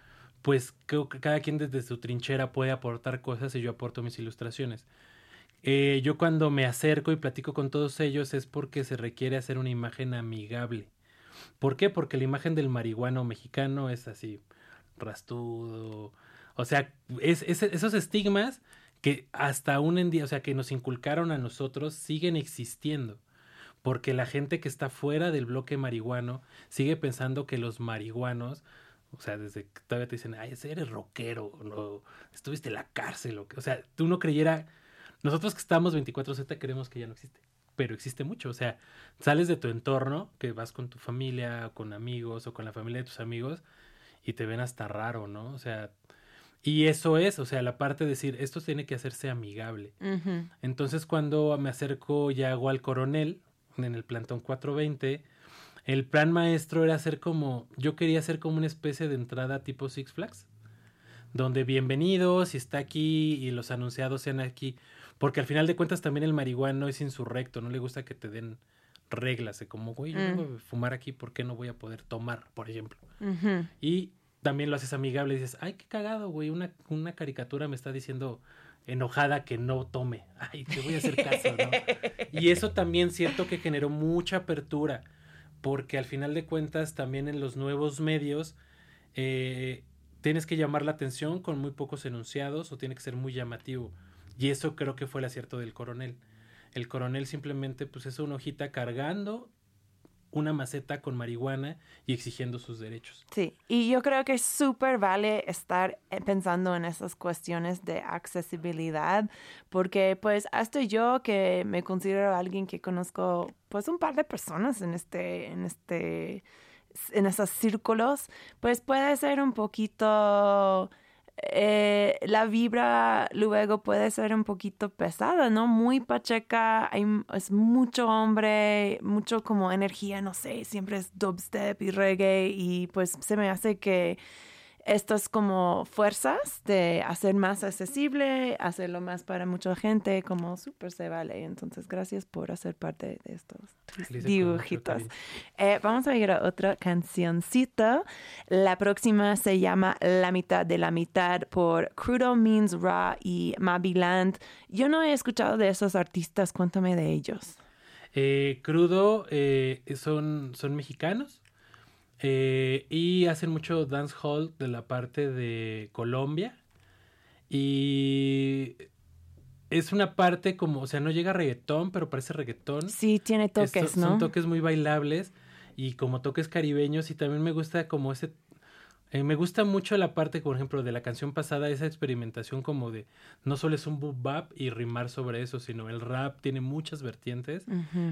pues creo que cada quien desde su trinchera puede aportar cosas y yo aporto mis ilustraciones. Eh, yo cuando me acerco y platico con todos ellos es porque se requiere hacer una imagen amigable. ¿Por qué? Porque la imagen del marihuano mexicano es así, rastudo. O sea, es, esos estigmas que hasta aún en día, o sea, que nos inculcaron a nosotros, siguen existiendo. Porque la gente que está fuera del bloque marihuano sigue pensando que los marihuanos o sea, desde que todavía te dicen, ay, eres rockero, no, estuviste en la cárcel, o, o sea, tú no creyera, nosotros que estamos 24/7 creemos que ya no existe, pero existe mucho, o sea, sales de tu entorno, que vas con tu familia, o con amigos, o con la familia de tus amigos, y te ven hasta raro, ¿no? O sea, y eso es, o sea, la parte de decir, esto tiene que hacerse amigable. Entonces, cuando me acerco y hago al coronel, en el plantón 420, el plan maestro era hacer como, yo quería hacer como una especie de entrada tipo Six Flags, donde bienvenidos y está aquí y los anunciados sean aquí, porque al final de cuentas también el marihuano es insurrecto, no le gusta que te den reglas de como, güey, yo vengo mm. a fumar aquí, ¿por qué no voy a poder tomar, por ejemplo? Y también lo haces amigable y dices, ay, qué cagado, güey, una, una caricatura me está diciendo enojada que no tome, ay, te voy a hacer caso, ¿no? y eso también cierto que generó mucha apertura porque al final de cuentas también en los nuevos medios eh, tienes que llamar la atención con muy pocos enunciados o tiene que ser muy llamativo. Y eso creo que fue el acierto del coronel. El coronel simplemente pues es una hojita cargando una maceta con marihuana y exigiendo sus derechos. Sí, y yo creo que súper vale estar eh, pensando en esas cuestiones de accesibilidad, porque pues hasta yo que me considero alguien que conozco pues un par de personas en este, en este, en esos círculos, pues puede ser un poquito eh, la vibra luego puede ser un poquito pesada, ¿no? Muy pacheca, hay, es mucho hombre, mucho como energía, no sé, siempre es dubstep y reggae y pues se me hace que estas como fuerzas de hacer más accesible, hacerlo más para mucha gente, como súper se vale. Entonces, gracias por hacer parte de estos dibujitos. Eh, vamos a ir a otra cancioncita. La próxima se llama La mitad de la mitad por Crudo Means Raw y Mabiland. Yo no he escuchado de esos artistas, cuéntame de ellos. Eh, crudo eh, son, son mexicanos. Eh, y hacen mucho dance hall de la parte de Colombia. Y es una parte como, o sea, no llega a reggaetón, pero parece reggaetón. Sí, tiene toques, ¿no? Son toques muy bailables y como toques caribeños y también me gusta como ese eh, me gusta mucho la parte, por ejemplo, de la canción pasada, esa experimentación como de no solo es un boop bap y rimar sobre eso, sino el rap tiene muchas vertientes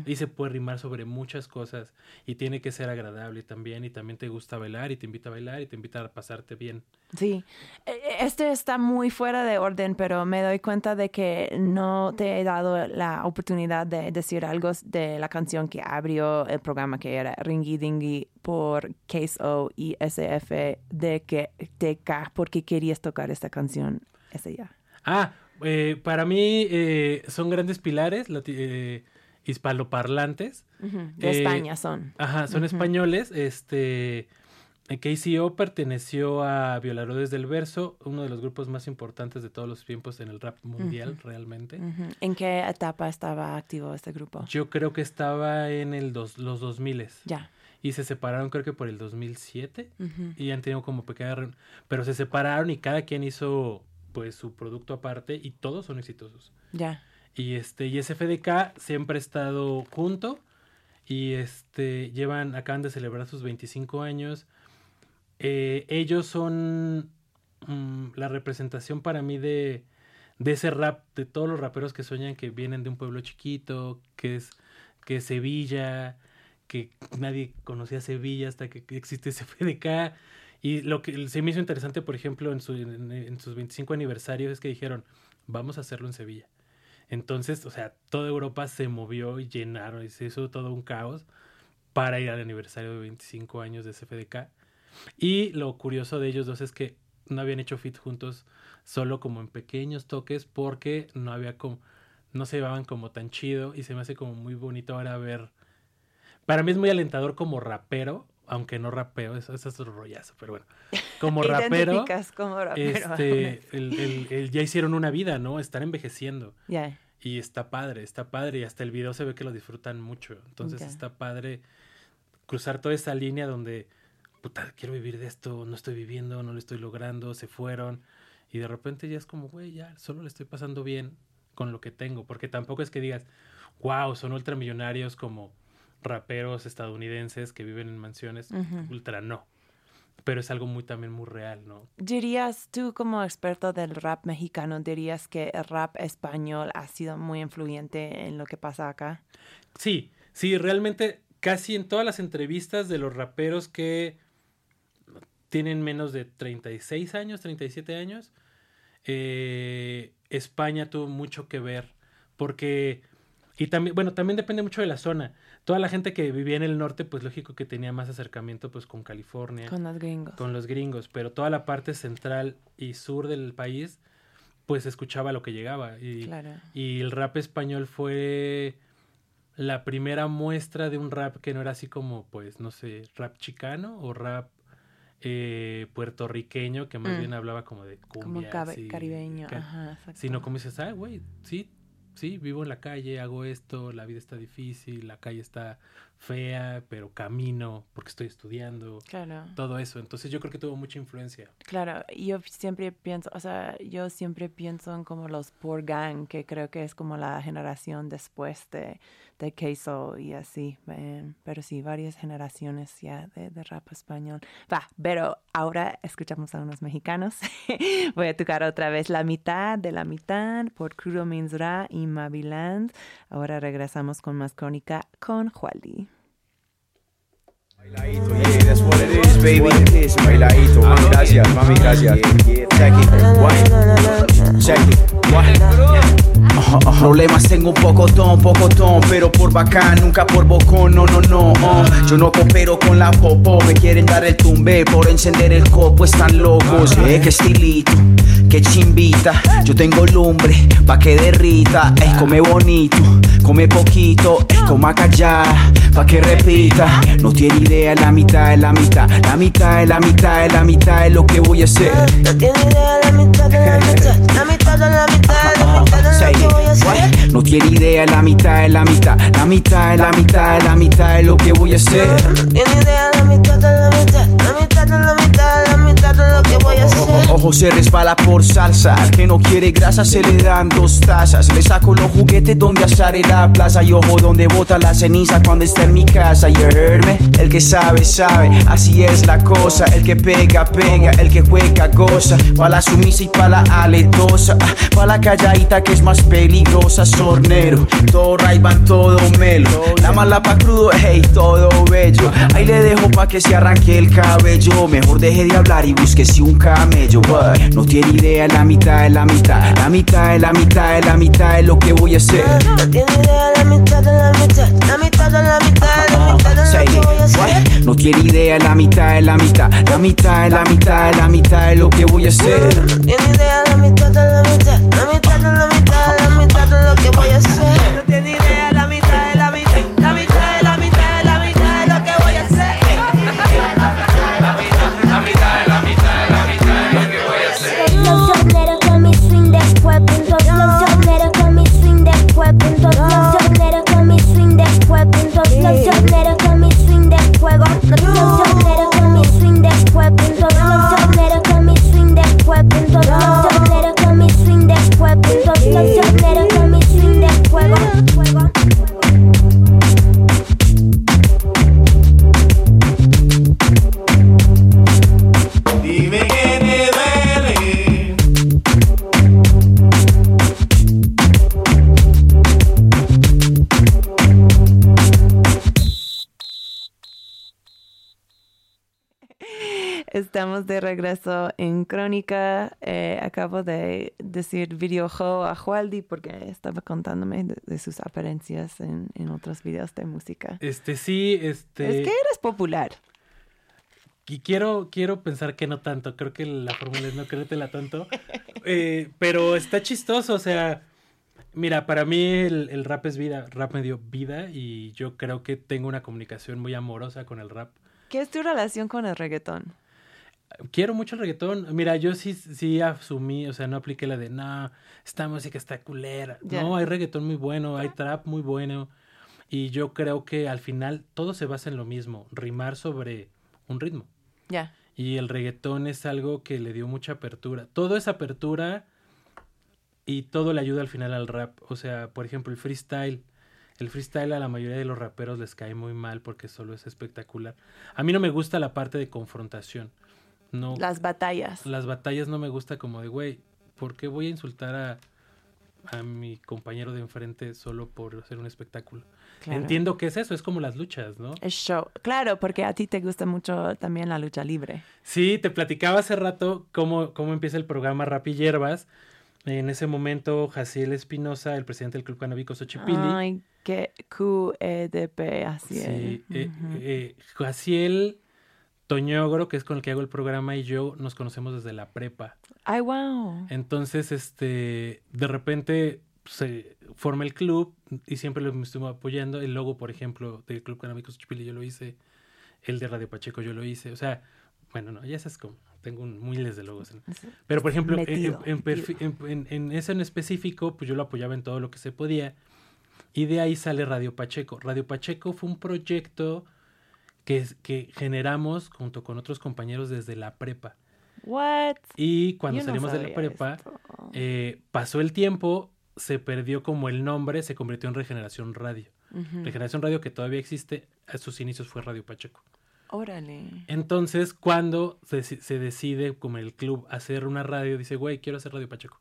y se puede rimar sobre muchas cosas y tiene que ser agradable también y también te gusta bailar y te invita a bailar y te invita a pasarte bien. Sí, e, e, este está muy fuera de orden, pero me doy cuenta de que no te he dado la oportunidad de decir algo de la canción que abrió el programa que era Ringy Dingy por Case O y SF de que TK, por qué querías tocar esta canción ese día? Ah, eh, para mí eh, son grandes pilares eh, hispanoparlantes. De Eh, España son. Ajá, son españoles. Este. KCO perteneció a Violadores del Verso, uno de los grupos más importantes de todos los tiempos en el rap mundial, realmente. ¿En qué etapa estaba activo este grupo? Yo creo que estaba en el dos, los 2000 Ya. Y se separaron creo que por el 2007 Ujú. y han tenido como pequeña reun- pero se separaron y cada quien hizo pues su producto aparte y todos son exitosos. Ya. Y este y SFDK siempre ha estado junto y este llevan acaban de celebrar sus 25 años. Eh, ellos son mm, la representación para mí de de ese rap de todos los raperos que sueñan que vienen de un pueblo chiquito, que es que es Sevilla, que nadie conocía Sevilla hasta que existe SFDK. Y lo que se me hizo interesante, por ejemplo, en, su- en- sus 25 aniversarios es que dijeron, vamos a hacerlo en Sevilla. Entonces, o sea, toda Europa se movió y llenaron y se hizo todo un caos para ir al aniversario de 25 años de SFDK. Y lo curioso de ellos dos es que no habían hecho fit juntos solo como en pequeños toques porque no había como no se llevaban como tan chido y se me hace como muy bonito ahora ver para mí es muy alentador como rapero aunque no rapeo eso, eso es un rollazo pero bueno como rapero como rapero. este el, el- el- ya hicieron una vida no están envejeciendo Ya. y está padre, está padre. Y hasta el video se ve que lo disfrutan mucho. Entonces está padre cruzar toda esa línea donde, puta, quiero vivir de esto, no estoy viviendo, no lo estoy logrando, se fueron. Y de repente ya es como, güey, ya solo le estoy pasando bien con lo que tengo. Porque tampoco es que digas, wow, son ultramillonarios como raperos estadounidenses que viven en mansiones. Ultra no. Pero es algo muy también muy real, ¿no? Dirías tú como experto del rap mexicano, dirías que el rap español ha sido muy influyente en lo que pasa acá. Sí, sí, realmente casi en todas las entrevistas de los raperos que tienen menos de 36 años, 37 años, eh, España tuvo mucho que ver porque y también bueno también depende mucho de la zona toda la gente que vivía en el norte pues lógico que tenía más acercamiento pues con California Con los gringos. con los gringos, pero toda la parte central y sur del país, pues escuchaba lo que llegaba. Y, Claro. y el rap español fue la primera muestra de un rap que no era así como, pues, no sé, rap chicano o rap eh, puertorriqueño, que más Mm. bien hablaba como de Como cumbia. así, caribeño. ca- Ajá, exacto. Sino como dices, ah, güey, sí, sí, vivo en la calle, hago esto, la vida está difícil, la calle está fea, pero camino porque estoy estudiando Claro. todo eso. Entonces yo creo que tuvo mucha influencia. Claro, yo siempre pienso, o sea, yo siempre pienso en como los Poor Gang, que creo que es como la generación después de, de Queso y así. pero sí, varias generaciones ya de, de rap español. Va, pero ahora escuchamos a unos mexicanos. Voy a tocar otra vez la mitad de la mitad por Crudo Minzra y Maviland. Ahora regresamos con más crónica con Juali. Yeah, that's what it is, baby. Bailadito, mami, gracias, mami, gracias. Check it, what? Check it, what? Problemas tengo un pocotón, pocotón, pero por bacán, nunca por bocón, no, no, no. uh. Yo no coopero con la popo, me quieren dar el tumbe por encender el copo, están locos. Eh, qué estilito, qué chimbita. Yo tengo lumbre pa' que derrita. Ey, come bonito, come poquito, ey, coma callar, pa' que repita. No tiene idea, la mitad es la mitad, la mitad es la mitad, es la mitad es lo que voy a hacer. No tiene idea la mitad de la mitad, la mitad de la mitad, la mitad de lo que voy a hacer. No tiene idea, la mitad es la mitad, la mitad es la mitad, es la mitad es lo que voy a hacer. No tiene idea la mitad de la mitad, la mitad de la mitad, la mitad de lo que voy a hacer. Ojo se resbala por salsa, al que no quiere grasa se le dan dos tazas. Le saco los juguetes donde asar en la plaza y ojo donde bota la ceniza cuando está en mi casa. You heard me? El que sabe, sabe, así es la cosa. El que pega, pega, el que juega, goza. Pa' la sumisa y pa' la aletosa, ah, pa' la calladita que es más peligrosa. Sornero, todo van todo melo. La mala pa' crudo, hey, todo bello. Ahí le dejo pa' que se arranque el cabello. Mejor deje de hablar y un camello. No tiene idea, la mitad es la mitad. La mitad es la mitad, es la mitad es lo que voy a hacer. No tiene idea la mitad de la mitad, la mitad de la mitad, la mitad de lo que voy a hacer. No tiene idea, la mitad es la mitad, la mitad es la mitad, la mitad de lo que voy a hacer. No tiene idea, la mitad de la mitad, la mitad de la mitad, la mitad de lo que voy a hacer. Estamos de regreso en Crónica. Eh, acabo de decir videojuego a Jualdi porque estaba contándome de, de sus apariencias en, en otros videos de música. Este sí, este. Es que eres popular. Y quiero, quiero pensar que no tanto. Creo que la fórmula es no creértela tanto. Eh, pero está chistoso, o sea. Mira, para mí el, el rap es vida. Rap me dio vida y yo creo que tengo una comunicación muy amorosa con el rap. ¿Qué es tu relación con el reggaetón? Quiero mucho el reggaetón. Mira, yo sí, sí asumí, o sea, no apliqué la de, no, esta música está culera. No, hay reggaetón muy bueno, hay trap muy bueno. Y yo creo que al final todo se basa en lo mismo, rimar sobre un ritmo. Ya. Y el reggaetón es algo que le dio mucha apertura. Todo es apertura y todo le ayuda al final al rap. O sea, por ejemplo, el freestyle. El freestyle a la mayoría de los raperos les cae muy mal porque solo es espectacular. A mí no me gusta la parte de confrontación. No, Las batallas. las batallas no me gusta como de, güey, ¿por qué voy a insultar a, a mi compañero de enfrente solo por hacer un espectáculo? Claro. Entiendo que es eso, es como las luchas, ¿no? Es show. Claro, porque a ti te gusta mucho también la lucha libre. Sí, te platicaba hace rato cómo, cómo empieza el programa Rap y Hierbas. En ese momento, Jaciel Espinosa, el presidente del Club Canábico Xochipilli. Ay, qué QEDP, así sí, es. eh, Ujú. eh, Jaciel Toñogro, que es con el que hago el programa, y yo nos conocemos desde la prepa. Ay, wow. Entonces, este, de repente se forma el club y siempre lo estuvo apoyando. El logo, por ejemplo, del Club Canábico Xochipilli yo lo hice. El de Radio Pacheco yo lo hice. O sea, bueno, no, ya sabes cómo. Tengo un, miles de logos. ¿no? Pero, por ejemplo, Metido, en- en- en eso en específico, pues yo lo apoyaba en todo lo que se podía. Y de ahí sale Radio Pacheco. Radio Pacheco fue un proyecto que, que generamos junto con otros compañeros desde la prepa. What? Y cuando Yo no salimos de la prepa, eh, pasó el tiempo, se perdió como el nombre, se convirtió en Regeneración Radio. Regeneración Radio que todavía existe, a sus inicios fue Radio Pacheco. Órale. Entonces, cuando se, se decide como el club hacer una radio, dice, güey, quiero hacer Radio Pacheco.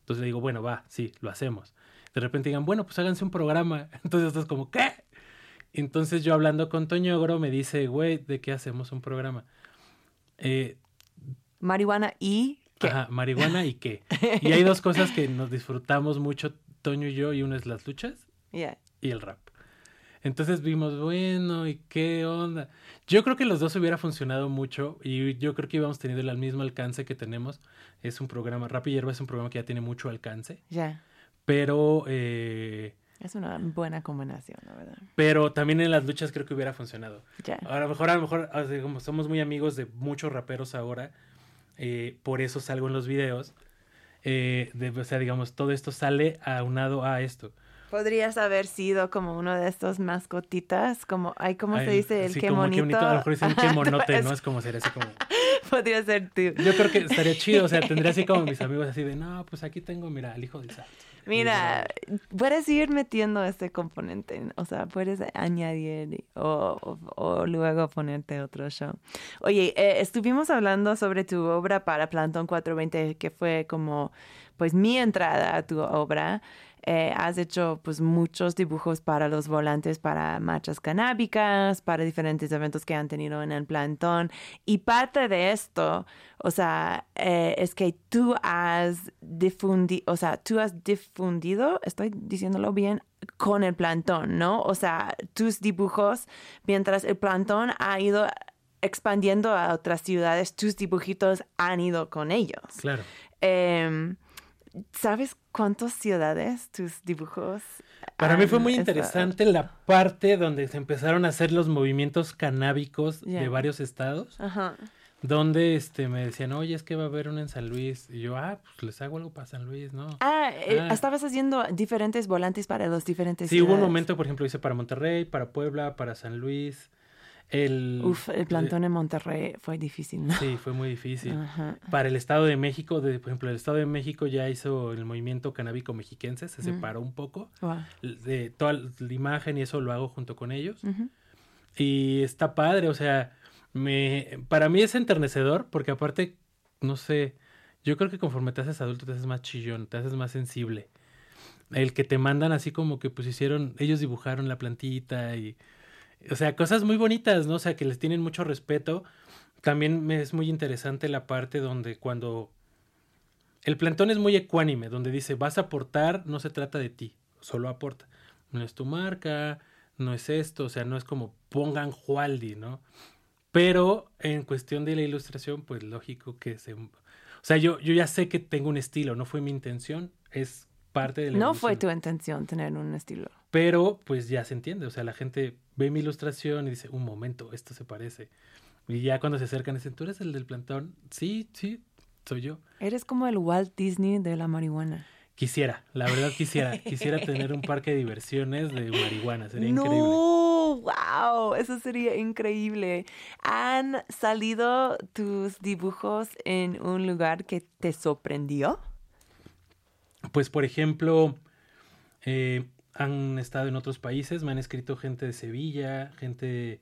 Entonces le digo, bueno, va, sí, lo hacemos. De repente digan, bueno, pues háganse un programa. Entonces estás como, ¿qué? Entonces yo hablando con Toño Ogro me dice, güey, ¿de qué hacemos un programa? Eh, Marihuana y qué? Ajá, marihuana y qué. Y hay dos cosas que nos disfrutamos mucho, Toño y yo, y una es las luchas Yeah. y el rap. Entonces vimos, bueno, ¿y qué onda? Yo creo que los dos hubiera funcionado mucho y yo creo que íbamos teniendo el mismo alcance que tenemos. Es un programa, Rap y Hierba es un programa que ya tiene mucho alcance, Ya. pero, eh, Es una buena combinación, la verdad. pero también en las luchas creo que hubiera funcionado. Ya. A lo mejor, a lo mejor, como somos muy amigos de muchos raperos ahora, eh, por eso salgo en los videos. eh, de- o sea, digamos, todo esto sale aunado a esto. Podrías haber sido como uno de estos mascotitas, como, ay, ¿cómo se dice? El sí, qué como bonito. A lo mejor dicen Ajá, monote, ¿no? Es como ser así como... Podría ser tú. Yo creo que estaría chido, o sea, tendría así como mis amigos así de, no, pues aquí tengo, mira, al hijo del santo. Mira, puedes ir metiendo este componente, o sea, puedes añadir o, o- o luego ponerte otro show. Oye, eh, estuvimos hablando sobre tu obra para Plantón 420, que fue como, pues, mi entrada a tu obra. Eh, has hecho pues muchos dibujos para los volantes para marchas canábicas, para diferentes eventos que han tenido en el plantón. Y parte de esto, o sea, eh, es que tú has difundido, o sea, tú has difundido, estoy diciéndolo bien, con el plantón, ¿no? O sea, tus dibujos, mientras el plantón ha ido expandiendo a otras ciudades, tus dibujitos han ido con ellos. Claro. Em, ¿Sabes cuántas ciudades tus dibujos? Para mí fue muy estado? interesante la parte donde se empezaron a hacer los movimientos canábicos de varios estados, Ajá. donde este me decían, oye, es que va a haber uno en San Luis. Y yo, ah, pues les hago algo para San Luis, ¿no? Ah, eh, Ah. estabas haciendo diferentes volantes para los diferentes Sí, hubo un momento, por ejemplo, hice para Monterrey, para Puebla, para San Luis. El, Uf, el plantón en Monterrey fue difícil, ¿no? Sí, fue muy difícil. Ajá. Para el Estado de México, de, por ejemplo, el Estado de México ya hizo el movimiento canábico mexiquense, se Mm. separó un poco. Wow. De toda la imagen y eso lo hago junto con ellos. Y está padre, o sea, me, para mí es enternecedor porque aparte, no sé, yo creo que conforme te haces adulto te haces más chillón, te haces más sensible. El que te mandan así como que pues hicieron, ellos dibujaron la plantita y, o sea, cosas muy bonitas, ¿no? O sea, que les tienen mucho respeto. También es muy interesante la parte donde cuando el plantón es muy ecuánime, donde dice, vas a aportar, no se trata de ti, solo aporta. No es tu marca, no es esto, o sea, no es como pongan Jualdi, ¿no? Pero en cuestión de la ilustración, pues lógico que se... O sea, yo, yo ya sé que tengo un estilo, no fue mi intención, es parte de la No fue tu intención tener un estilo. Pero pues ya se entiende, o sea, la gente ve mi ilustración y dice, un momento, esto se parece. Y ya cuando se acercan dicen, ¿tú eres el del plantón? Sí, sí, soy yo. Eres como el Walt Disney de la marihuana. Quisiera, la verdad quisiera, quisiera tener un parque de diversiones de marihuana, sería increíble. No, wow, eso sería increíble. ¿Han salido tus dibujos en un lugar que te sorprendió? Pues por ejemplo, eh, han estado en otros países, me han escrito gente de Sevilla, gente de,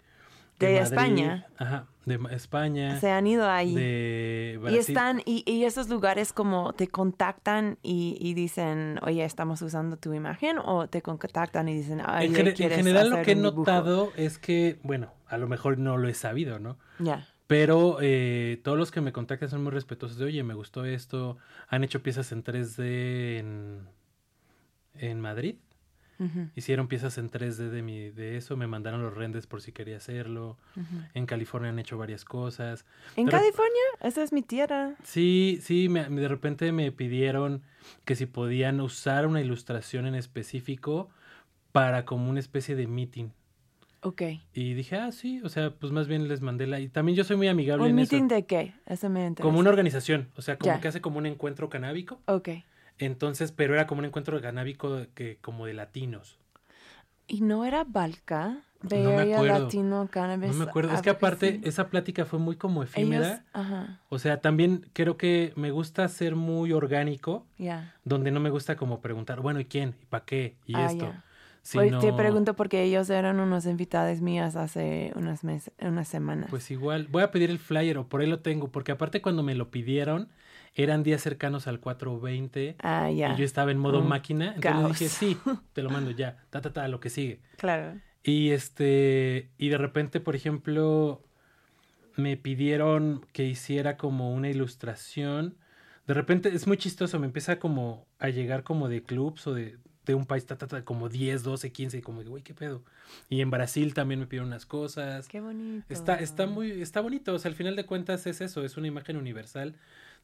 De Madrid, España. Ajá, de España, Se han ido ahí. de Y están, y, y esos lugares como te contactan y, y dicen, oye, estamos usando tu imagen, o te contactan y dicen, ay, en, gene- en ¿quieres general lo que he un dibujo?" notado es que, bueno, a lo mejor no lo he sabido, ¿no? Ya. Pero eh, todos los que me contactan son muy respetuosos de, oye, me gustó esto, han hecho piezas en 3D en, en Madrid, Hicieron piezas en 3D de, mi, de eso, me mandaron los renders por si quería hacerlo, en California han hecho varias cosas. ¿En California? Esa es mi tierra. Sí, sí, me- de repente me pidieron que si podían usar una ilustración en específico para como una especie de meeting. Ok. Y dije, ah, sí, o sea, pues más bien les mandé la... Y también yo soy muy amigable ¿Un en meeting eso. de qué? Eso me interesa. Como una organización, o sea, como que hace como un encuentro canábico. Ok. Entonces, pero era como un encuentro canábico que como de latinos. ¿Y no era Balca? No me acuerdo. Latino Cannabis. No me acuerdo, es que aparte esa plática fue muy como efímera. Ellos, ajá, O sea, también creo que me gusta ser muy orgánico, ya. donde no me gusta como preguntar, bueno, ¿y quién? ¿Y para qué? ¿Y Ah, esto? ya. Pues te pregunto porque ellos eran unos invitados mías hace unas, mes unas semanas. Pues igual, voy a pedir el flyer o por ahí lo tengo, porque aparte cuando me lo pidieron, eran días cercanos al 420 ah, ya. y yo estaba en modo máquina, entonces le dije, sí, te lo mando ya, ta, ta, ta, lo que sigue. Claro. Y este, y de repente, por ejemplo, me pidieron que hiciera como una ilustración. De repente es muy chistoso, me empieza como a llegar como de clubs o de, de un país, ta, ta, ta, como 10, 12, 15, y como güey, qué pedo. Y en Brasil también me pidieron unas cosas. Qué bonito. Está, está muy, está bonito, o sea, al final de cuentas es eso, es una imagen universal.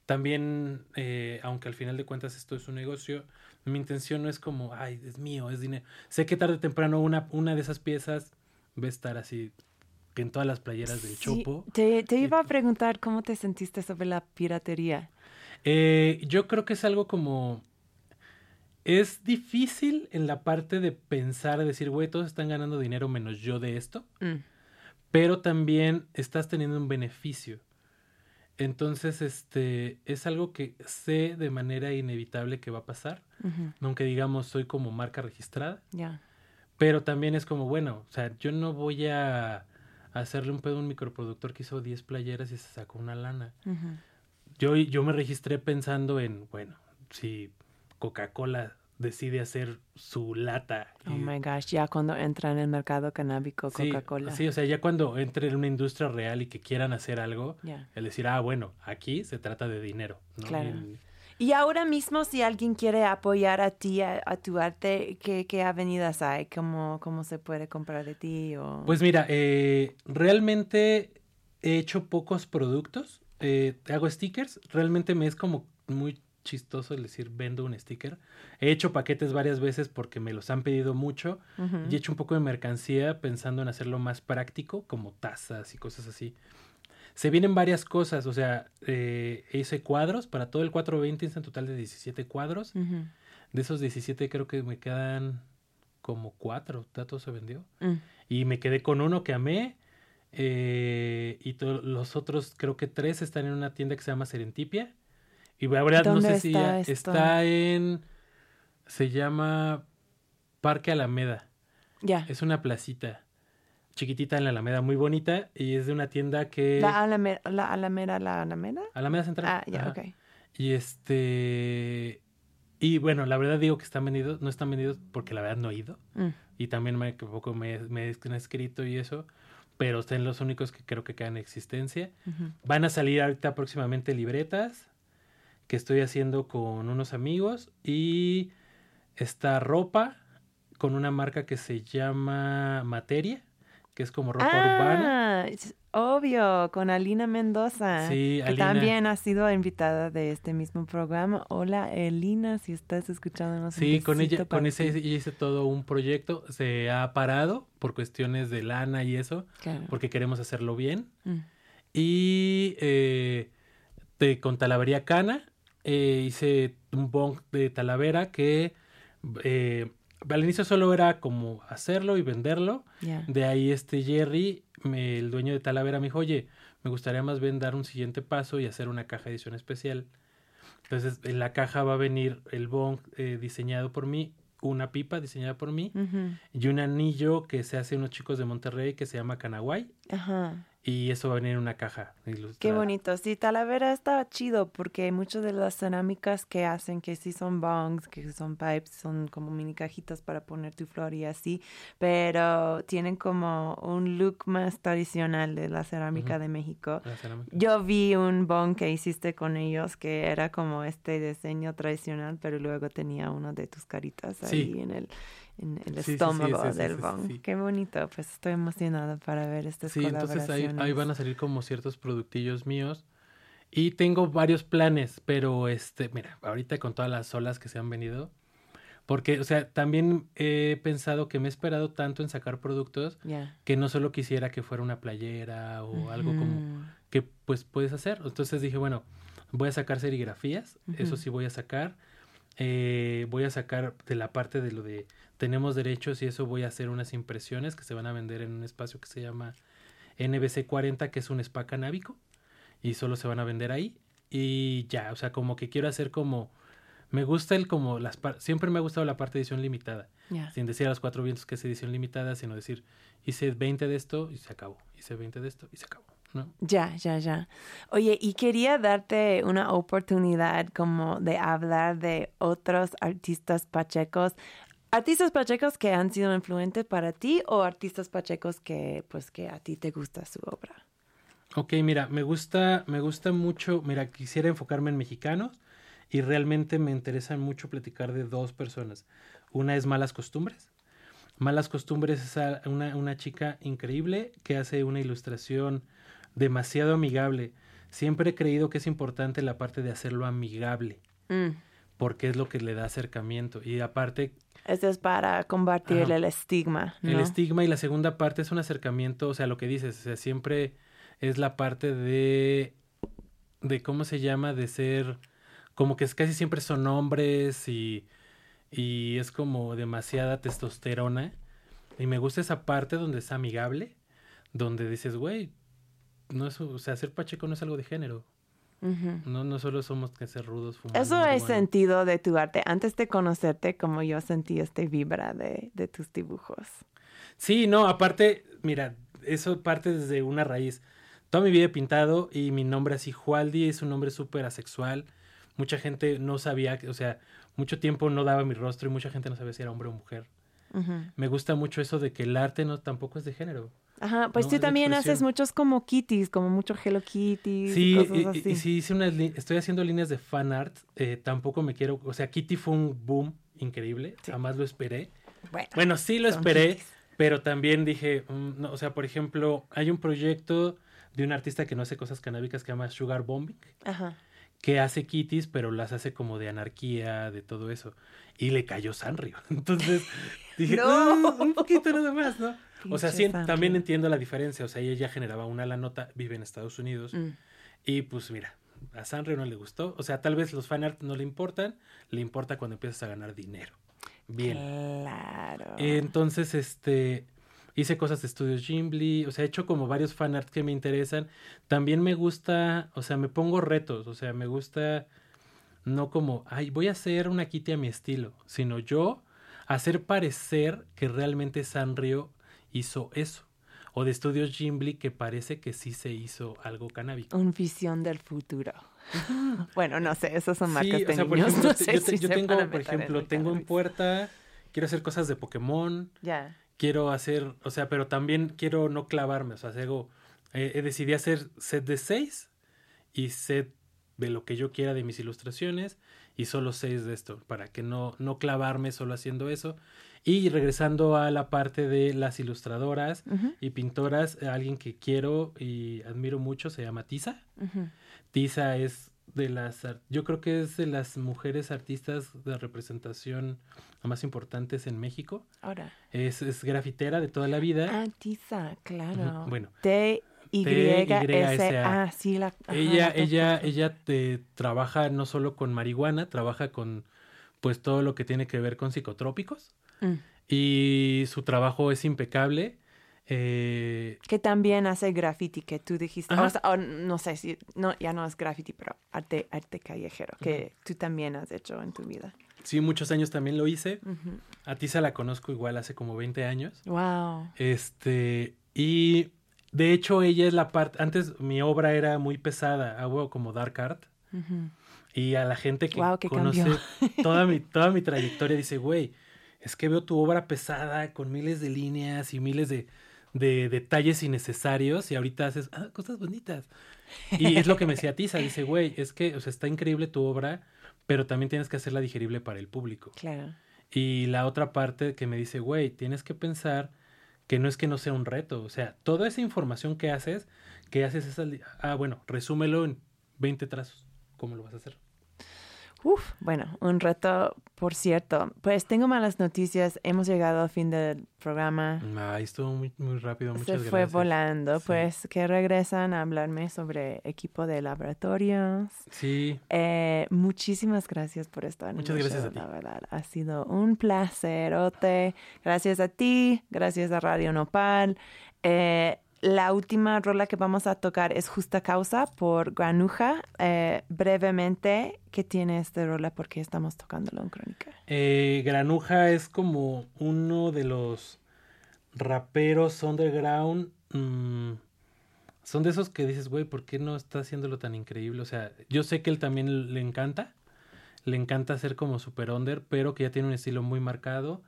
También, eh, aunque al final de cuentas esto es un negocio, mi intención no es como, ay, es mío, es dinero. Sé que tarde o temprano una, una de esas piezas va a estar así en todas las playeras del Sí, Chopo. te, te iba a preguntar cómo te sentiste sobre la piratería. Eh, yo creo que es algo como... Es difícil en la parte de pensar, de decir, güey, todos están ganando dinero menos yo de esto. Mm, pero también estás teniendo un beneficio. Entonces, este, es algo que sé de manera inevitable que va a pasar, aunque digamos soy como marca registrada, Ya. pero también es como, bueno, o sea, yo no voy a hacerle un pedo a un microproductor que hizo 10 playeras y se sacó una lana. Yo, yo me registré pensando en, bueno, si Coca-Cola decide hacer su lata. Oh my gosh, ya cuando entra en el mercado canábico Sí, Coca-Cola. Sí, o sea, ya cuando entre en una industria real y que quieran hacer algo, Ya. el decir, ah, bueno, aquí se trata de dinero. ¿no? Claro. Y- Y ahora mismo, si alguien quiere apoyar a ti, a, a tu arte, ¿qué, qué avenidas hay? ¿Cómo, ¿Cómo se puede comprar de ti? O... Pues mira, eh, realmente he hecho pocos productos. eh, hago stickers. Realmente me es como muy chistoso el decir vendo un sticker. He hecho paquetes varias veces porque me los han pedido mucho. Y he hecho un poco de mercancía pensando en hacerlo más práctico, como tazas y cosas así. Se vienen varias cosas, o sea, eh, hice cuadros para todo el 420, hice en total de 17 cuadros. De esos 17 creo que me quedan como 4, ya todo se vendió. Mm. Y me quedé con uno que amé. eh, y los otros, creo que tres, están en una tienda que se llama Serentipia. Y la verdad, no ¿Dónde sé si está ya esto? está en. Se llama Parque Alameda. Ya. Es una placita chiquitita en la Alameda, muy bonita. Y es de una tienda que. ¿La Alameda, la Alameda, la Alameda? Alameda Central. Ah, ya, Ajá. ok. Y este. Y bueno, la verdad digo que están vendidos, no están vendidos porque la verdad no he ido. Mm. Y también me, poco me, me han escrito y eso. Pero están los únicos que creo que quedan en existencia. Van a salir ahorita próximamente libretas que estoy haciendo con unos amigos. Y esta ropa con una marca que se llama Materia, que es como ropa urbana. Ah, es obvio, con Alina Mendoza. Sí, que Alina. también ha sido invitada de este mismo programa. Hola, Elina, si estás escuchándonos. Sí, con ella, con ese hice todo un proyecto. Se ha parado por cuestiones de lana y eso, Claro. porque queremos hacerlo bien. Mm. Y eh, de- con Talavería Cana eh, hice un bong de Talavera que eh, al inicio solo era como hacerlo y venderlo. De ahí este Jerry, me- el dueño de Talavera, me dijo, oye, me gustaría más bien dar un siguiente paso y hacer una caja edición especial. Entonces, en la caja va a venir el bong eh, diseñado por mí, una pipa diseñada por mí y un anillo que se hace unos chicos de Monterrey que se llama Canaguay. Ajá. Y eso va a venir en una caja ilustrada. Qué bonito. Sí, Talavera está chido porque muchas de las cerámicas que hacen, que sí son bongs, que son pipes, son como mini cajitas para poner tu flor y así, pero tienen como un look más tradicional de la cerámica de México. Cerámica. Yo vi un bong que hiciste con ellos que era como este diseño tradicional, pero luego tenía uno de tus caritas Sí. ahí en el, en el Sí, estómago sí, sí, del bong. Qué bonito, pues estoy emocionada para ver estas Sí, entonces ahí, colaboraciones. ahí van a salir como ciertos productillos míos. Y tengo varios planes, pero este, mira, ahorita con todas las olas que se han venido, porque, o sea, también he pensado que me he esperado tanto en sacar productos Ya. que no solo quisiera que fuera una playera o algo como que pues puedes hacer. Entonces dije, bueno, voy a sacar serigrafías, eso Ujú. sí voy a sacar. Eh, voy a sacar de la parte de lo de tenemos derechos y eso voy a hacer unas impresiones que se van a vender en un espacio que se llama NBC 40, que es un spa canábico, y solo se van a vender ahí. Y ya, o sea, como que quiero hacer como... Me gusta el como las siempre me ha gustado la parte de edición limitada. Sin decir a los cuatro vientos que es edición limitada, sino decir, hice 20 de esto y se acabó. Hice 20 de esto y se acabó. ¿No? Ya, ya, ya. Oye, y quería darte una oportunidad como de hablar de otros artistas pachecos. Artistas pachecos que han sido influentes para ti o artistas pachecos que pues que a ti te gusta su obra. Ok, mira, me gusta, me gusta mucho, mira, quisiera enfocarme en mexicanos y realmente me interesa mucho platicar de dos personas. Una es Malas Costumbres. Malas Costumbres es a- una, una chica increíble que hace una ilustración demasiado amigable. Siempre he creído que es importante la parte de hacerlo amigable, Mm. porque es lo que le da acercamiento. Y aparte, Eso es para combatir el estigma, ¿no? el estigma y la segunda parte es un acercamiento, o sea, lo que dices, o sea, siempre es la parte de, de cómo se llama, de ser, como que es casi siempre son hombres y, y es como demasiada testosterona. Y me gusta esa parte donde es amigable, donde dices, güey, no es, o sea, ser pacheco no es algo de género. No, no solo somos que ser rudos fumando Eso es sentido de tu arte. Antes de conocerte, como yo sentí este vibra de, de tus dibujos. Sí, no, aparte, mira, eso parte desde una raíz. Toda mi vida he pintado y mi nombre así, Jualdi, es un nombre súper asexual. mucha gente no sabía, o sea, mucho tiempo no daba mi rostro y mucha gente no sabía si era hombre o mujer. Me gusta mucho eso de que el arte no tampoco es de género. Ajá, pues No, tú también haces muchos como kitties, como mucho Hello Kitty, Sí, cosas y, así. y- y sí hice unas estoy haciendo líneas de fan art. eh, tampoco me quiero, o sea, Kitty fue un boom increíble, jamás lo esperé. Bueno, Bueno, sí lo esperé, kitties. pero también dije, mm, no, o sea, por ejemplo, hay un proyecto de un artista que no hace cosas canábicas que se llama Sugar Bombing, Ajá. Que hace kitties, pero las hace como de anarquía, de todo eso. Y le cayó Sanrio. Entonces dije, No. "Ah, un poquito nada más, ¿no? O sea, sí, Sanrio. también entiendo la diferencia. O sea, ella ya generaba una la nota, vive en Estados Unidos. Mm. Y pues mira, a Sanrio no le gustó. O sea, tal vez los fanart no le importan, le importa cuando empiezas a ganar dinero. Bien. Claro. Entonces, este, hice cosas de estudios Gimli, o sea, he hecho como varios fanart que me interesan. También me gusta, o sea, me pongo retos, o sea, me gusta no como, ay, voy a hacer una kitty a mi estilo, sino yo hacer parecer que realmente Sanrio hizo eso. O de estudios Gimli que parece que sí se hizo algo canábico. Un visión del futuro. bueno, no sé, esos son marcas Sí, de o sea, por niños. ejemplo, no te- sé yo, te- si yo se tengo, por ejemplo, tengo en puerta, quiero hacer cosas de Pokémon, Ya. Quiero hacer, o sea, pero también quiero no clavarme, o sea, hago, eh, eh, decidí hacer set de seis y set de lo que yo quiera de mis ilustraciones y solo seis de esto, para que no, no clavarme solo haciendo eso. Y regresando a la parte de las ilustradoras Ujú, y pintoras, eh, alguien que quiero y admiro mucho se llama Tisa. ujú. Tisa es de las, yo creo que es de las mujeres artistas de representación más importantes en México. Ahora. Es, es grafitera de toda la vida. Tiza, claro. Bueno. T Y S A, sí la ajá, ella, la ella, ella te trabaja no solo con marihuana, trabaja con pues todo lo que tiene que ver con psicotrópicos. Mm. Y su trabajo es impecable. Eh, Que también hace graffiti que tú dijiste, Ajá. o sea, o no sé si, no, ya no es graffiti, pero arte, arte callejero, que tú también has hecho en tu vida. sí, muchos años también lo hice. Ujú. A Tisa la conozco igual hace como 20 años. Wow. Este, y de hecho ella es la parte, antes mi obra era muy pesada, hago como dark art. Y a la gente que conoce toda mi, toda mi trayectoria dice, güey, es que veo tu obra pesada con miles de líneas y miles de, de detalles innecesarios y ahorita haces ah, cosas bonitas. Y es lo que me decía Tisa, dice, güey, es que o sea, está increíble tu obra, pero también tienes que hacerla digerible para el público. Claro. Y la otra parte que me dice, güey, tienes que pensar que no es que no sea un reto, o sea, toda esa información que haces, que haces esa... Ah, bueno, resúmelo en 20 trazos. ¿Cómo lo vas a hacer? Uf, bueno, un reto, por cierto. Pues tengo malas noticias. Hemos llegado al fin del programa. Ay, estuvo muy, muy rápido, muchas Se gracias. fue volando. Sí. Pues que regresan a hablarme sobre equipo de laboratorios. Sí, Eh, muchísimas gracias por estar Muchas gracias show, a ti. La verdad, ha sido un placerote. Gracias a ti, gracias a Radio Nopal. Eh, la última rola que vamos a tocar es Justa Causa por Granuja. Eh, brevemente, ¿qué tiene esta rola? Porque estamos tocándolo en Crónica. eh, Granuja es como uno de los raperos underground. mm, son de esos que dices, güey, ¿por qué no está haciéndolo tan increíble? O sea, yo sé que él también le encanta. Le encanta ser como super under, pero que ya tiene un estilo muy marcado.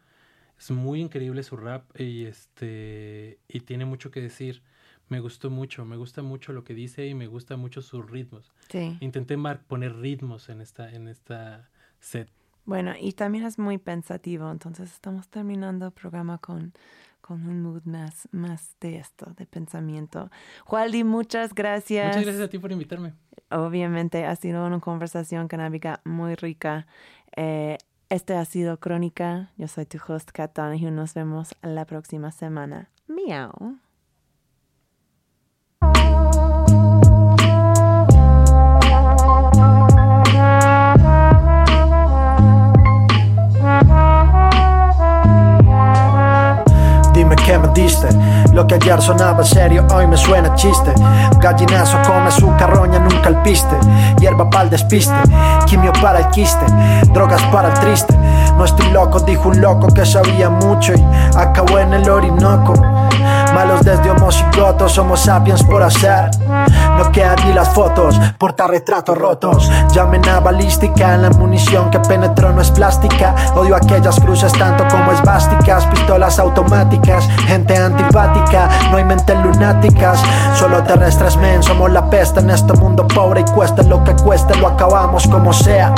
Es muy increíble su rap y este y tiene mucho que decir. Me gustó mucho, me gusta mucho lo que dice y me gusta mucho sus ritmos. Sí. Intenté mar- poner ritmos en esta en esta set. Bueno, y también es muy pensativo, entonces estamos terminando el programa con, con un mood más, más de esto, de pensamiento. Jualdi, muchas gracias. Muchas gracias a ti por invitarme. Obviamente ha sido una conversación canábica muy rica. Eh, este ha sido Crónica. Yo soy tu host, Kat Donahue. Nos vemos la próxima semana. Miau. Qué me diste, lo que ayer sonaba serio hoy me suena chiste. Gallinazo come su carroña, nunca el piste. Hierba para el despiste, quimio para el quiste, drogas para el triste. No estoy loco, dijo un loco que sabía mucho y acabó en el Orinoco. Malos desde homocigotos, somos sapiens por hacer. No quedan ni las fotos, retratos rotos. Llamen a balística, la munición que penetró no es plástica. Odio aquellas cruces tanto como esvásticas, pistolas automáticas, gente antipática. No hay mentes lunáticas, solo terrestres men. Somos la peste en este mundo pobre y cuesta lo que cueste, lo acabamos como sea.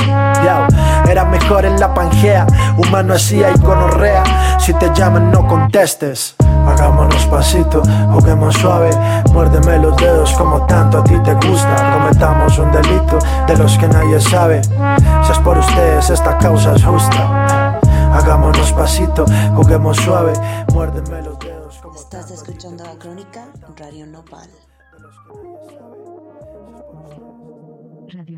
era mejor en la pangea, humano hacía y gonorrea. Si te llaman, no contestes. Hagámonos pasito, juguemos suave, muérdeme los dedos como tanto a ti te gusta. Cometamos un delito de los que nadie sabe. Si es por ustedes, esta causa es justa. Hagámonos pasito, juguemos suave, muérdeme los dedos como Estás escuchando la crónica Radio Nopal. Radio Nopal.